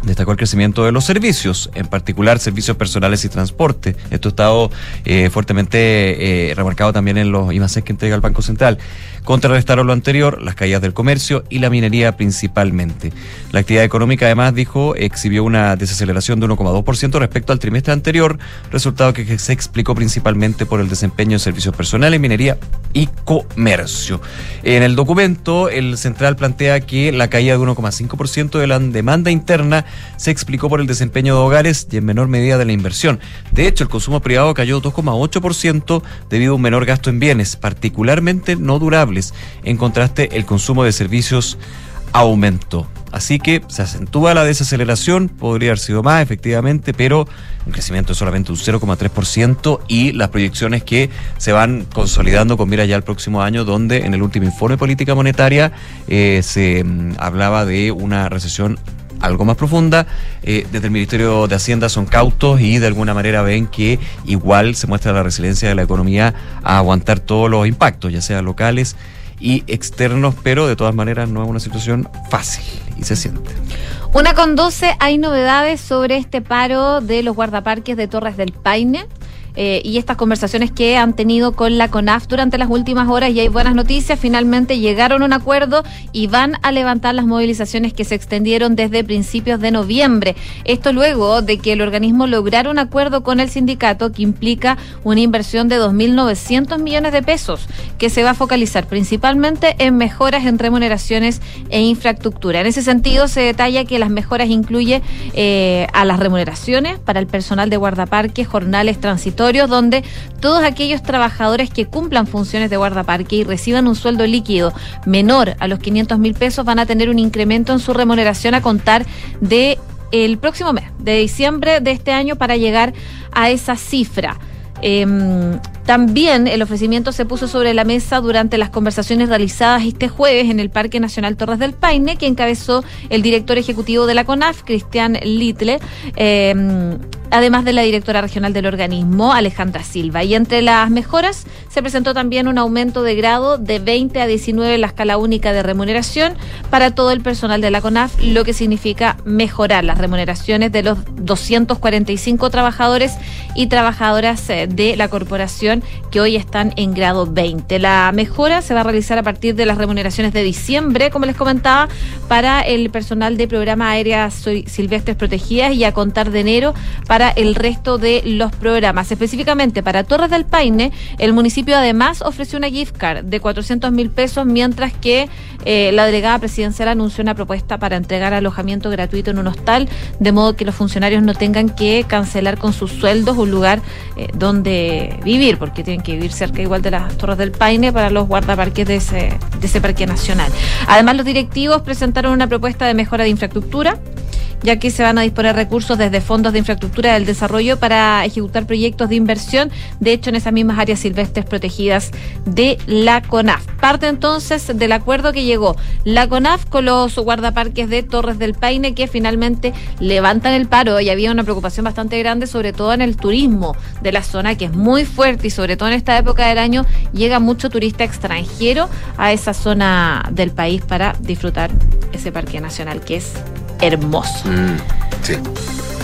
Destacó el crecimiento de los servicios, en particular servicios personales y transporte. Esto ha estado eh, fuertemente eh, remarcado también en los IMACES que entrega el Banco Central. Contrarrestaron lo anterior, las caídas del comercio y la minería principalmente. La actividad económica, además, dijo, exhibió una desaceleración de 1,2% respecto al trimestre anterior, resultado que se explicó principalmente por el desempeño en servicios personales, minería y comercio. En el documento, el central plantea que la caída de 1,5% de la demanda interna se explicó por el desempeño de hogares y en menor medida de la inversión. De hecho, el consumo privado cayó 2,8% debido a un menor gasto en bienes, particularmente no durables. En contraste, el consumo de servicios aumentó. Así que se acentúa la desaceleración, podría haber sido más efectivamente, pero un crecimiento de solamente un 0,3% y las proyecciones que se van consolidando con mira ya al próximo año, donde en el último informe de política monetaria eh, se mm, hablaba de una recesión algo más profunda. Eh, desde el Ministerio de Hacienda son cautos y de alguna manera ven que igual se muestra la resiliencia de la economía a aguantar todos los impactos, ya sea locales y externos, pero de todas maneras no es una situación fácil y se siente. Una con 12, hay novedades sobre este paro de los guardaparques de Torres del Paine. Eh, y estas conversaciones que han tenido con la CONAF durante las últimas horas y hay buenas noticias, finalmente llegaron a un acuerdo y van a levantar las movilizaciones que se extendieron desde principios de noviembre. Esto luego de que el organismo lograra un acuerdo con el sindicato que implica una inversión de 2.900 millones de pesos que se va a focalizar principalmente en mejoras en remuneraciones e infraestructura. En ese sentido se detalla que las mejoras incluye eh, a las remuneraciones para el personal de guardaparques, jornales transitorios, donde todos aquellos trabajadores que cumplan funciones de guardaparque y reciban un sueldo líquido menor a los 500 mil pesos van a tener un incremento en su remuneración a contar de el próximo mes, de diciembre de este año, para llegar a esa cifra. Em, también el ofrecimiento se puso sobre la mesa durante las conversaciones realizadas este jueves en el Parque Nacional Torres del Paine, que encabezó el director ejecutivo de la CONAF, Cristian Litle. Eh, además de la directora regional del organismo, Alejandra Silva. Y entre las mejoras se presentó también un aumento de grado de 20 a 19 en la escala única de remuneración para todo el personal de la CONAF, lo que significa mejorar las remuneraciones de los 245 trabajadores y trabajadoras eh, de la corporación que hoy están en grado 20. La mejora se va a realizar a partir de las remuneraciones de diciembre, como les comentaba, para el personal de programa aéreas silvestres protegidas y a contar de enero para para el resto de los programas. Específicamente para Torres del Paine, el municipio además ofreció una gift card de 400 mil pesos, mientras que eh, la delegada presidencial anunció una propuesta para entregar alojamiento gratuito en un hostal, de modo que los funcionarios no tengan que cancelar con sus sueldos un lugar eh, donde vivir, porque tienen que vivir cerca igual de las Torres del Paine para los guardaparques de ese, parque nacional. Además, los directivos presentaron una propuesta de mejora de infraestructura ya que se van a disponer recursos desde fondos de infraestructura del desarrollo para ejecutar proyectos de inversión, de hecho en esas mismas áreas silvestres protegidas de la CONAF. Parte entonces del acuerdo que llegó la CONAF con los guardaparques de Torres del Paine que finalmente levantan el paro y había una preocupación bastante grande sobre todo en el turismo de la zona que es muy fuerte y sobre todo en esta época del año llega mucho turista extranjero a esa zona del país para disfrutar ese parque nacional que es hermoso. Mm, sí.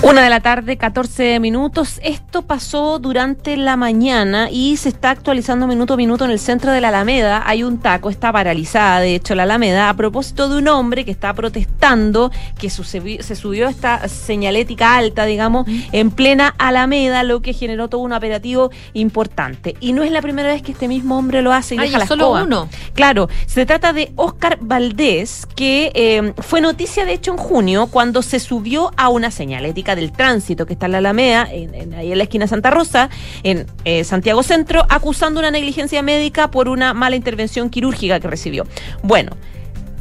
Una de la tarde, 14 minutos. Esto pasó durante la mañana y se está actualizando minuto a minuto en el centro de la Alameda. Hay un taco, está paralizada, de hecho, la Alameda, a propósito de un hombre que está protestando, que se subió esta señalética alta, digamos, en plena Alameda, lo que generó todo un operativo importante. Y no es la primera vez que este mismo hombre lo hace y deja la solo uno. Claro, se trata de Oscar Valdés, que eh, fue noticia, de hecho, en junio, cuando se subió a una señalética del Tránsito, que está en la Alameda, en, ahí en la esquina Santa Rosa, en eh, Santiago Centro, acusando una negligencia médica por una mala intervención quirúrgica que recibió. Bueno,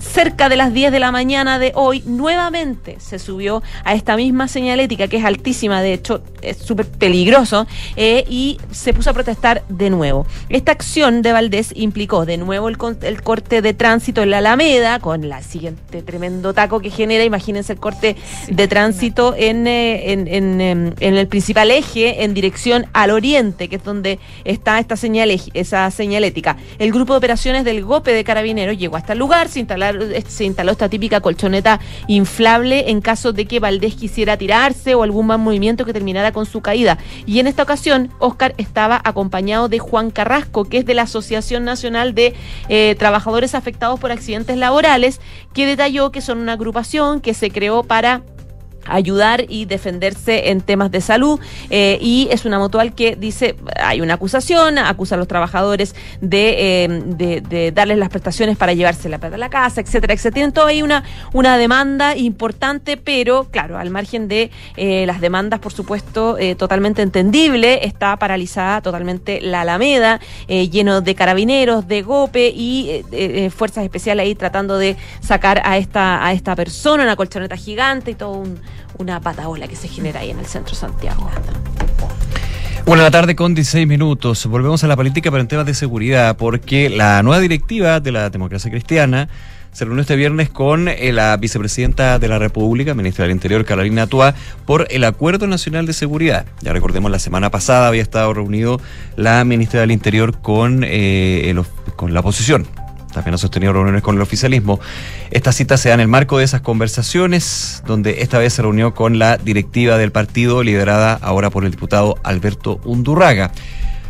cerca de las 10 de la mañana de hoy, nuevamente se subió a esta misma señalética, que es altísima, de hecho es súper peligroso, eh, y se puso a protestar de nuevo. Esta acción de Valdés implicó de nuevo el, el, corte de tránsito en la Alameda, con la siguiente tremendo taco que genera, imagínense el corte de tránsito en, eh, en, en, em, en, el principal eje en dirección al oriente, que es donde está esta señal, esa señalética. El grupo de operaciones del GOPE de Carabineros llegó hasta el lugar, se instalaron instalar, se instaló esta típica colchoneta inflable en caso de que Valdés quisiera tirarse o algún mal movimiento que terminara con su caída. Y en esta ocasión, Oscar estaba acompañado de Juan Carrasco, que es de la Asociación Nacional de eh, Trabajadores Afectados por Accidentes Laborales, que detalló que son una agrupación que se creó para ayudar y defenderse en temas de salud eh, y es una mutual que dice hay una acusación, acusa a los trabajadores de, eh, de, de darles las prestaciones para llevarse la plata a la casa, etcétera, etcétera. Tienen todo ahí una, una demanda importante, pero claro, al margen de eh, las demandas, por supuesto, eh, totalmente entendible, está paralizada totalmente la Alameda, lleno de carabineros, de GOPE y fuerzas especiales ahí tratando de sacar a esta, a esta persona, una colchoneta gigante y todo un, una pataola que se genera ahí en el centro Santiago. Bueno, la tarde con 16 minutos. Volvemos a la política, pero en temas de seguridad, porque la nueva directiva de la democracia cristiana se reunió este viernes con eh, la vicepresidenta de la República, ministra del Interior, Carolina Tua, por el Acuerdo Nacional de Seguridad. Ya recordemos, la semana pasada había estado reunido la ministra del Interior con, eh, con la oposición. También ha sostenido reuniones con el oficialismo. Esta cita se da en el marco de esas conversaciones, donde esta vez se reunió con la directiva del partido, liderada ahora por el diputado Alberto Undurraga.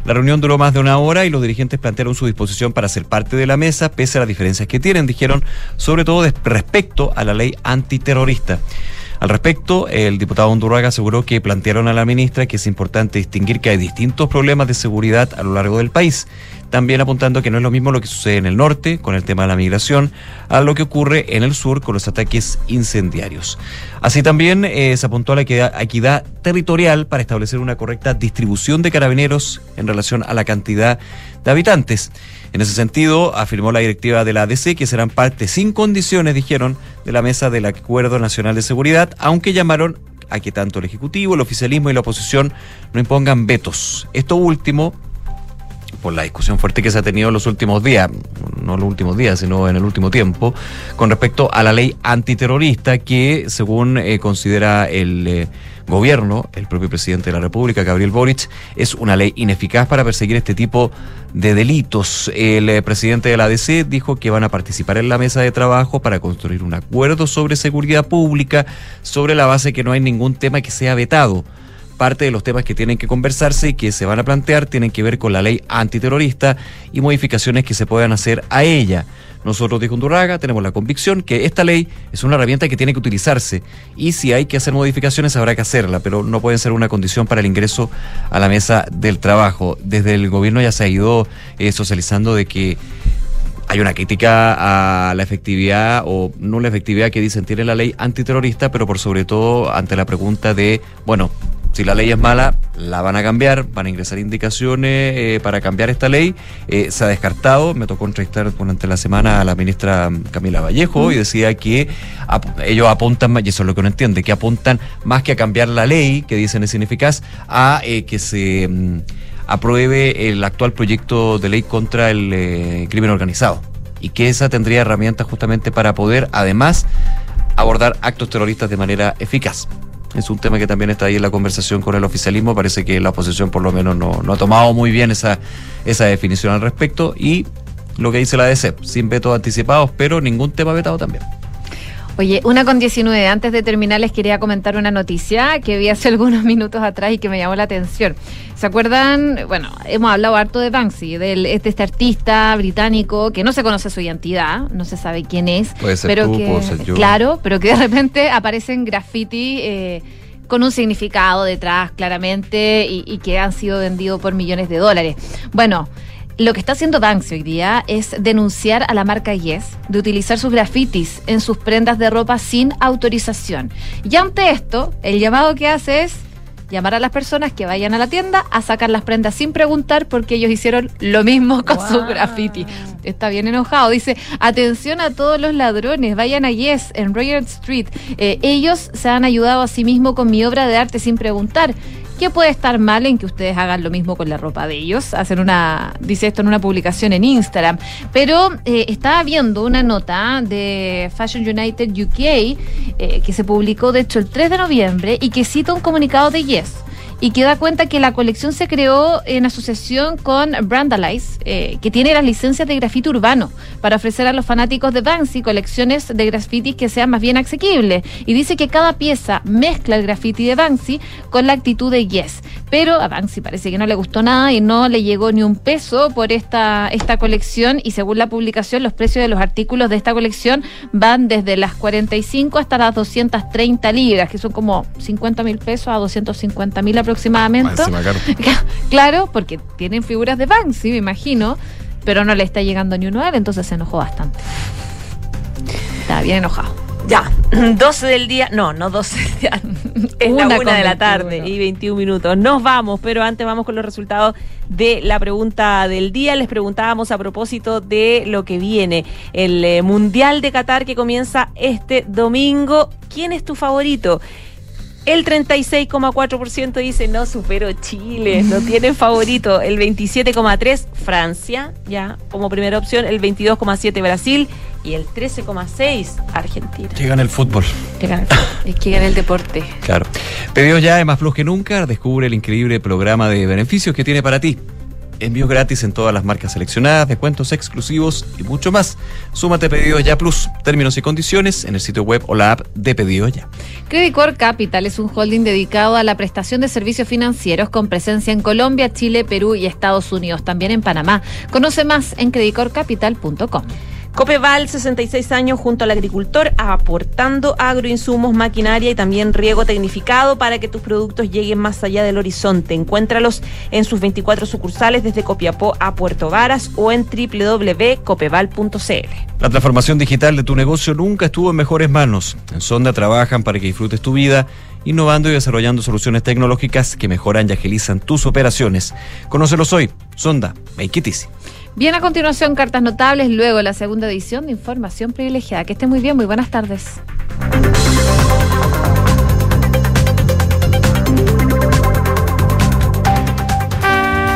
La reunión duró más de una hora y los dirigentes plantearon su disposición para ser parte de la mesa, pese a las diferencias que tienen, dijeron, sobre todo respecto a la ley antiterrorista. Al respecto, el diputado Undurraga aseguró que plantearon a la ministra que es importante distinguir que hay distintos problemas de seguridad a lo largo del país. También apuntando que no es lo mismo lo que sucede en el norte con el tema de la migración a lo que ocurre en el sur con los ataques incendiarios. Así también eh, se apuntó a la equidad, equidad territorial para establecer una correcta distribución de carabineros en relación a la cantidad de habitantes. En ese sentido, afirmó la directiva de la ADC que serán parte sin condiciones, dijeron, de la mesa del Acuerdo Nacional de Seguridad, aunque llamaron a que tanto el Ejecutivo, el oficialismo y la oposición no impongan vetos. Esto último, por la discusión fuerte que se ha tenido en los últimos días, no los últimos días, sino en el último tiempo, con respecto a la ley antiterrorista que, según eh, considera el eh, gobierno, el propio presidente de la República, Gabriel Boric, es una ley ineficaz para perseguir este tipo de delitos. El eh, presidente de la ADC dijo que van a participar en la mesa de trabajo para construir un acuerdo sobre seguridad pública sobre la base que no hay ningún tema que sea vetado parte de los temas que tienen que conversarse y que se van a plantear tienen que ver con la ley antiterrorista y modificaciones que se puedan hacer a ella. Nosotros, dijo Undurraga, tenemos la convicción que esta ley es una herramienta que tiene que utilizarse y si hay que hacer modificaciones habrá que hacerla, pero no pueden ser una condición para el ingreso a la mesa del trabajo. Desde el gobierno ya se ha ido eh, socializando de que hay una crítica a la efectividad o no la efectividad que dicen tiene la ley antiterrorista, pero por sobre todo ante la pregunta de, bueno, si la ley es mala, la van a cambiar, van a ingresar indicaciones eh, para cambiar esta ley. Eh, se ha descartado, me tocó entrevistar durante la semana a la ministra Camila Vallejo y decía que ellos apuntan, y eso es lo que uno entiende, que apuntan más que a cambiar la ley, que dicen es ineficaz, a eh, que se mm, apruebe el actual proyecto de ley contra el crimen organizado y que esa tendría herramientas justamente para poder además abordar actos terroristas de manera eficaz. Es un tema que también está ahí en la conversación con el oficialismo. Parece que la oposición por lo menos no, ha tomado muy bien esa, esa definición al respecto. Y lo que dice la DC, sin vetos anticipados, pero ningún tema vetado también. Oye, una con 19. Antes de terminar, les quería comentar una noticia que vi hace algunos minutos atrás y que me llamó la atención. ¿Se acuerdan? Bueno, hemos hablado harto de Banksy, del, de este artista británico que no se conoce su identidad, no se sabe quién es. Puede ser pero tú, que, puedo ser yo. Claro, pero que de repente aparecen graffiti. eh, con un significado detrás claramente y, y que han sido vendidos por millones de dólares. Bueno, lo que está haciendo Banksy hoy día es denunciar a la marca Yes de utilizar sus grafitis en sus prendas de ropa sin autorización. Y ante esto, el llamado que hace es llamar a las personas que vayan a la tienda a sacar las prendas sin preguntar porque ellos hicieron lo mismo con su graffiti. Está bien enojado. Dice, atención a todos los ladrones, vayan a Yes en Royal Street. Eh, ellos se han ayudado a sí mismos con mi obra de arte sin preguntar. ¿Qué puede estar mal en que ustedes hagan lo mismo con la ropa de ellos? Hacen una, dice esto en una publicación en Instagram. Pero eh, estaba viendo una nota de Fashion United UK eh, que se publicó de hecho el 3 de noviembre y que cita un comunicado de Yes. Y que da cuenta que la colección se creó en asociación con Brandalize, eh, que tiene las licencias de grafiti urbano para ofrecer a los fanáticos de Banksy colecciones de grafitis que sean más bien asequibles. Y dice que cada pieza mezcla el graffiti de Banksy con la actitud de Yes. Pero a Banksy parece que no le gustó nada y no le llegó ni un peso por esta, esta colección y según la publicación los precios de los artículos de esta colección van desde las 45 hasta las 230 libras, que son como 50 mil pesos a 250 mil aproximadamente. claro, porque tienen figuras de Banksy, me imagino, pero no le está llegando ni uno a él, entonces se enojó bastante. Está bien enojado. Ya, 12 del día, no, no 12 del día, es Una la una de la 21. tarde y 21 minutos. Nos vamos, pero antes vamos con los resultados de la pregunta del día. Les preguntábamos a propósito de lo que viene, el eh, Mundial de Qatar que comienza este domingo. ¿Quién es tu favorito? El 36,4% dice no supero Chile, no tienen favorito. El 27,3% Francia, ya como primera opción. El 22,7% Brasil y el 13,6% Argentina. Que gana el fútbol. Que gana el fútbol. Es que gana el deporte. Claro. Pedidos ya es más plus que nunca. Descubre el increíble programa de beneficios que tiene para ti. Envíos gratis en todas las marcas seleccionadas, descuentos exclusivos y mucho más. Súmate a Pedidos Ya Plus. Términos y condiciones en el sitio web o la app de Pedidos Ya. Credit Core Capital es un holding dedicado a la prestación de servicios financieros con presencia en Colombia, Chile, Perú y Estados Unidos, también en Panamá. Conoce más en creditcorecapital.com. Copeval, 66 años junto al agricultor, aportando agroinsumos, maquinaria y también riego tecnificado para que tus productos lleguen más allá del horizonte. Encuéntralos en sus 24 sucursales desde Copiapó a Puerto Varas o en www.copeval.cl. La transformación digital de tu negocio nunca estuvo en mejores manos. En Sonda trabajan para que disfrutes tu vida, innovando y desarrollando soluciones tecnológicas que mejoran y agilizan tus operaciones. Conócelos hoy. Sonda, make it easy. Bien, a continuación, cartas notables, luego la segunda edición de Información Privilegiada. Que esté muy bien, muy buenas tardes.